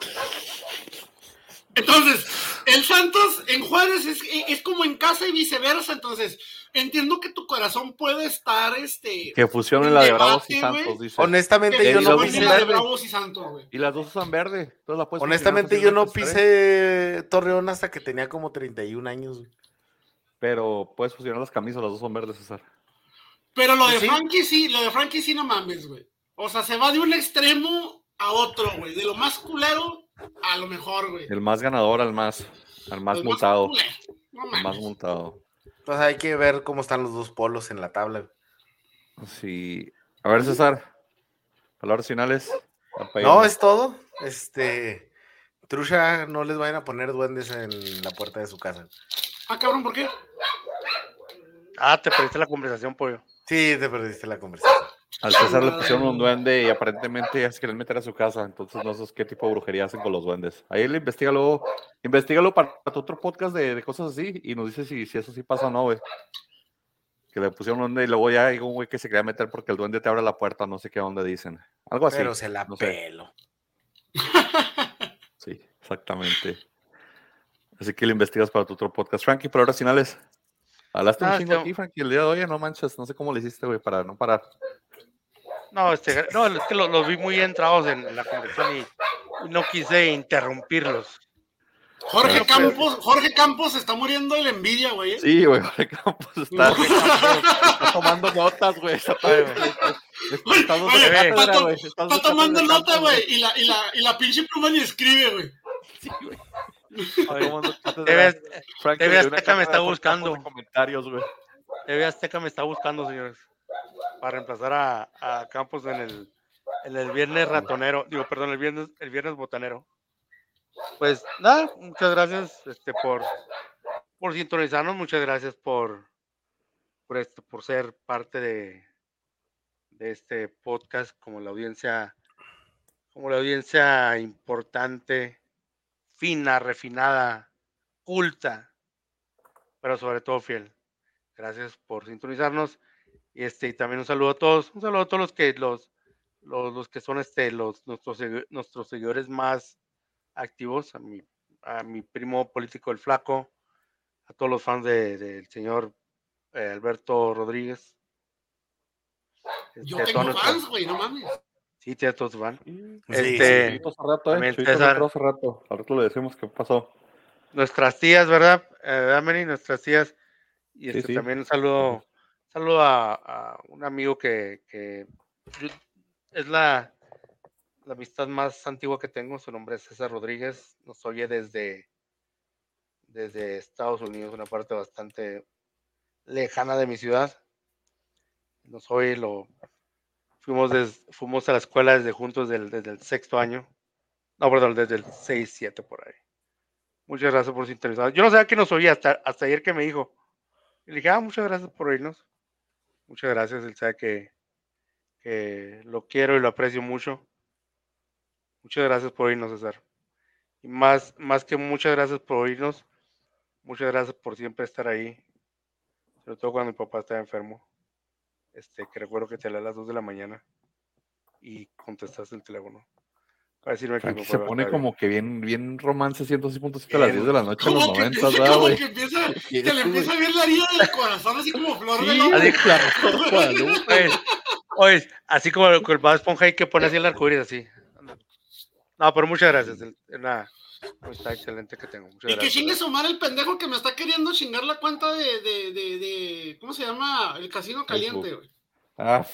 S4: Entonces, el Santos en Juárez es, es como en casa y viceversa, entonces entiendo que tu corazón puede estar, este...
S1: Que fusionen
S4: En
S1: la de Bravos y Santos, dice.
S2: Honestamente,
S4: que
S2: yo no pisé.
S4: la de
S1: verde.
S4: Bravos y Santos, güey.
S1: Y las dos usan verde. Entonces la puedes
S2: Honestamente, yo no
S1: fácilmente, ¿eh?
S2: pisé Torreón hasta que tenía como 31 años. güey.
S1: Pero puedes fusionar las camisas, las dos son verdes, César.
S4: Pero lo de
S2: Pues sí.
S4: Frankie sí, lo de Frankie sí no mames, güey. O sea, se va de un extremo a otro, güey. De lo más culero a lo mejor, güey.
S1: El más ganador al más, al más
S4: El
S1: multado.
S4: culero. No
S1: al más multado.
S2: Pues hay que ver cómo están los dos polos en la tabla.
S1: Sí. A ver, César. Palabras finales.
S2: No, es todo. Este. Trucha, no les vayan a poner duendes en la puerta de su casa.
S4: Ah, cabrón, ¿por qué?
S3: Ah, te perdiste la conversación, pollo.
S2: Sí, te perdiste la conversación.
S1: Al César le pusieron un duende y aparentemente ya se quieren meter a su casa. Entonces no sé qué tipo de brujería hacen con los duendes. Ahí le investigalo, investigalo para tu otro podcast de, de cosas así y nos dice si, si eso sí pasa o no, güey. Que le pusieron un duende y luego ya hay un güey que se quería meter porque el duende te abre la puerta, no sé qué onda dicen. Algo así.
S2: Pero se la
S1: no sé.
S2: pelo. [LAUGHS]
S1: Sí, exactamente. Así que lo investigas para tu otro podcast. Frankie, palabras finales. Hablaste
S3: Ah,
S1: un chingo aquí, Frankie, el día de hoy, no manches, no sé cómo le hiciste, güey, para no parar.
S3: No, este, no, es que lo- los vi muy entrados en, en la conversación y, no quise interrumpirlos.
S4: Jorge
S1: Pero,
S4: Campos, Jorge Campos se está muriendo de la envidia, güey. ¿eh?
S1: Sí, güey, Jorge Campos está,
S3: Jorge Campos,
S1: está tomando notas, güey. Está,
S4: tomando nota, güey. Y la, y, la, y la pinche pluma ni escribe, güey.
S1: Sí, güey.
S3: TV, Azteca me está buscando.
S1: Campos de comentarios, güey.
S3: TV Azteca me está buscando, señores, para reemplazar a, a Campos en el, en el viernes ratonero, digo, perdón, el viernes, el viernes botanero. Pues nada, muchas gracias este, por, por sintonizarnos, muchas gracias por, por, esto, por ser parte de, de este podcast como la audiencia, como la audiencia importante, fina, refinada, culta, pero sobre todo fiel. Gracias por sintonizarnos. Y este, y también un saludo a todos, un saludo a todos los que los, los, los que son este, los, nuestros, nuestros seguidores más activos, a mi, a mi primo político el flaco, a todos los fans de- del señor eh, Alberto Rodríguez.
S4: Yo
S3: este,
S4: tengo
S3: nuestros-
S4: fans, güey, no mames.
S3: Sí, tiene todos fans.
S2: Sí,
S3: Este,
S1: Chuyito hace rato, eh.
S3: César.
S1: hace rato. Al rato le decimos qué pasó.
S3: nuestras tías, ¿verdad? Eh. Nuestras tías. Y este,
S1: sí.
S3: también un saludo, saludo a, un amigo que, es la, amistad más antigua que tengo. Su nombre es César Rodríguez. Nos oye desde, desde Estados Unidos, una parte bastante lejana de mi ciudad. Nos oye, lo fuimos, des- fuimos a la escuela desde juntos desde el sexto año. No, perdón, desde el 6, 7 por ahí. Muchas gracias por sintonizar. Yo no sabía que nos oía hasta, hasta ayer que me dijo. Y le dije, ah, muchas gracias por oírnos. Muchas gracias. Él sabe que, que lo quiero y lo aprecio mucho. Muchas gracias por oírnos, César. Y más, más que muchas gracias por oírnos, muchas gracias por siempre estar ahí. Sobre todo cuando mi papá estaba enfermo. Este, que recuerdo que te hablé a las 2 de la mañana y contestaste el teléfono. Para decirme
S1: Frankie
S3: papá
S1: se pone como que bien, bien romance 106.7 a las
S2: Bien.
S1: 10 de la noche en los
S4: Como que,
S1: 90,
S4: empieza,
S1: ¿verdad,
S4: como
S1: güey?
S4: que empieza, le empieza a ver la herida del corazón, así como flor de
S1: Sí,
S4: loco.
S1: así, claro. [LAUGHS]
S3: Oye, oye, así como el, el Bob Esponja ahí que pone así el arcoíris así. No, pero muchas gracias. Es una amistad excelente que tengo. Muchas
S4: Y que chingue su madre el pendejo que me está queriendo chingar la cuenta de, de, de, de- ¿cómo se llama? El casino caliente, güey.
S1: Ah,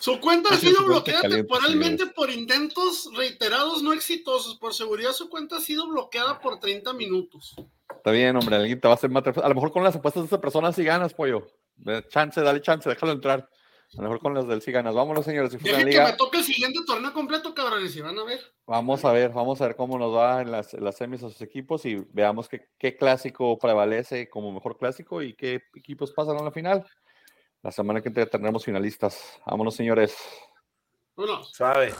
S4: Su cuenta ha sido bloqueada temporalmente por intentos reiterados no exitosos. Por seguridad, su cuenta ha sido bloqueada por 30 minutos.
S1: está bien, hombre, alguien te va a hacer matar. A lo mejor con las apuestas de esta persona sí ganas, pollo. Chance, dale chance, déjalo entrar. A lo mejor con las del sí ganas. Vámonos, señores. la
S4: que me toque el siguiente torneo completo, cabrones, y van a ver.
S1: Vamos a ver, vamos a ver cómo nos va en las, en las semis a sus equipos y veamos qué, qué clásico prevalece como mejor clásico y qué equipos pasan a la final. La semana que entra tendremos finalistas. Vámonos, señores.
S4: Uno.
S2: Suave.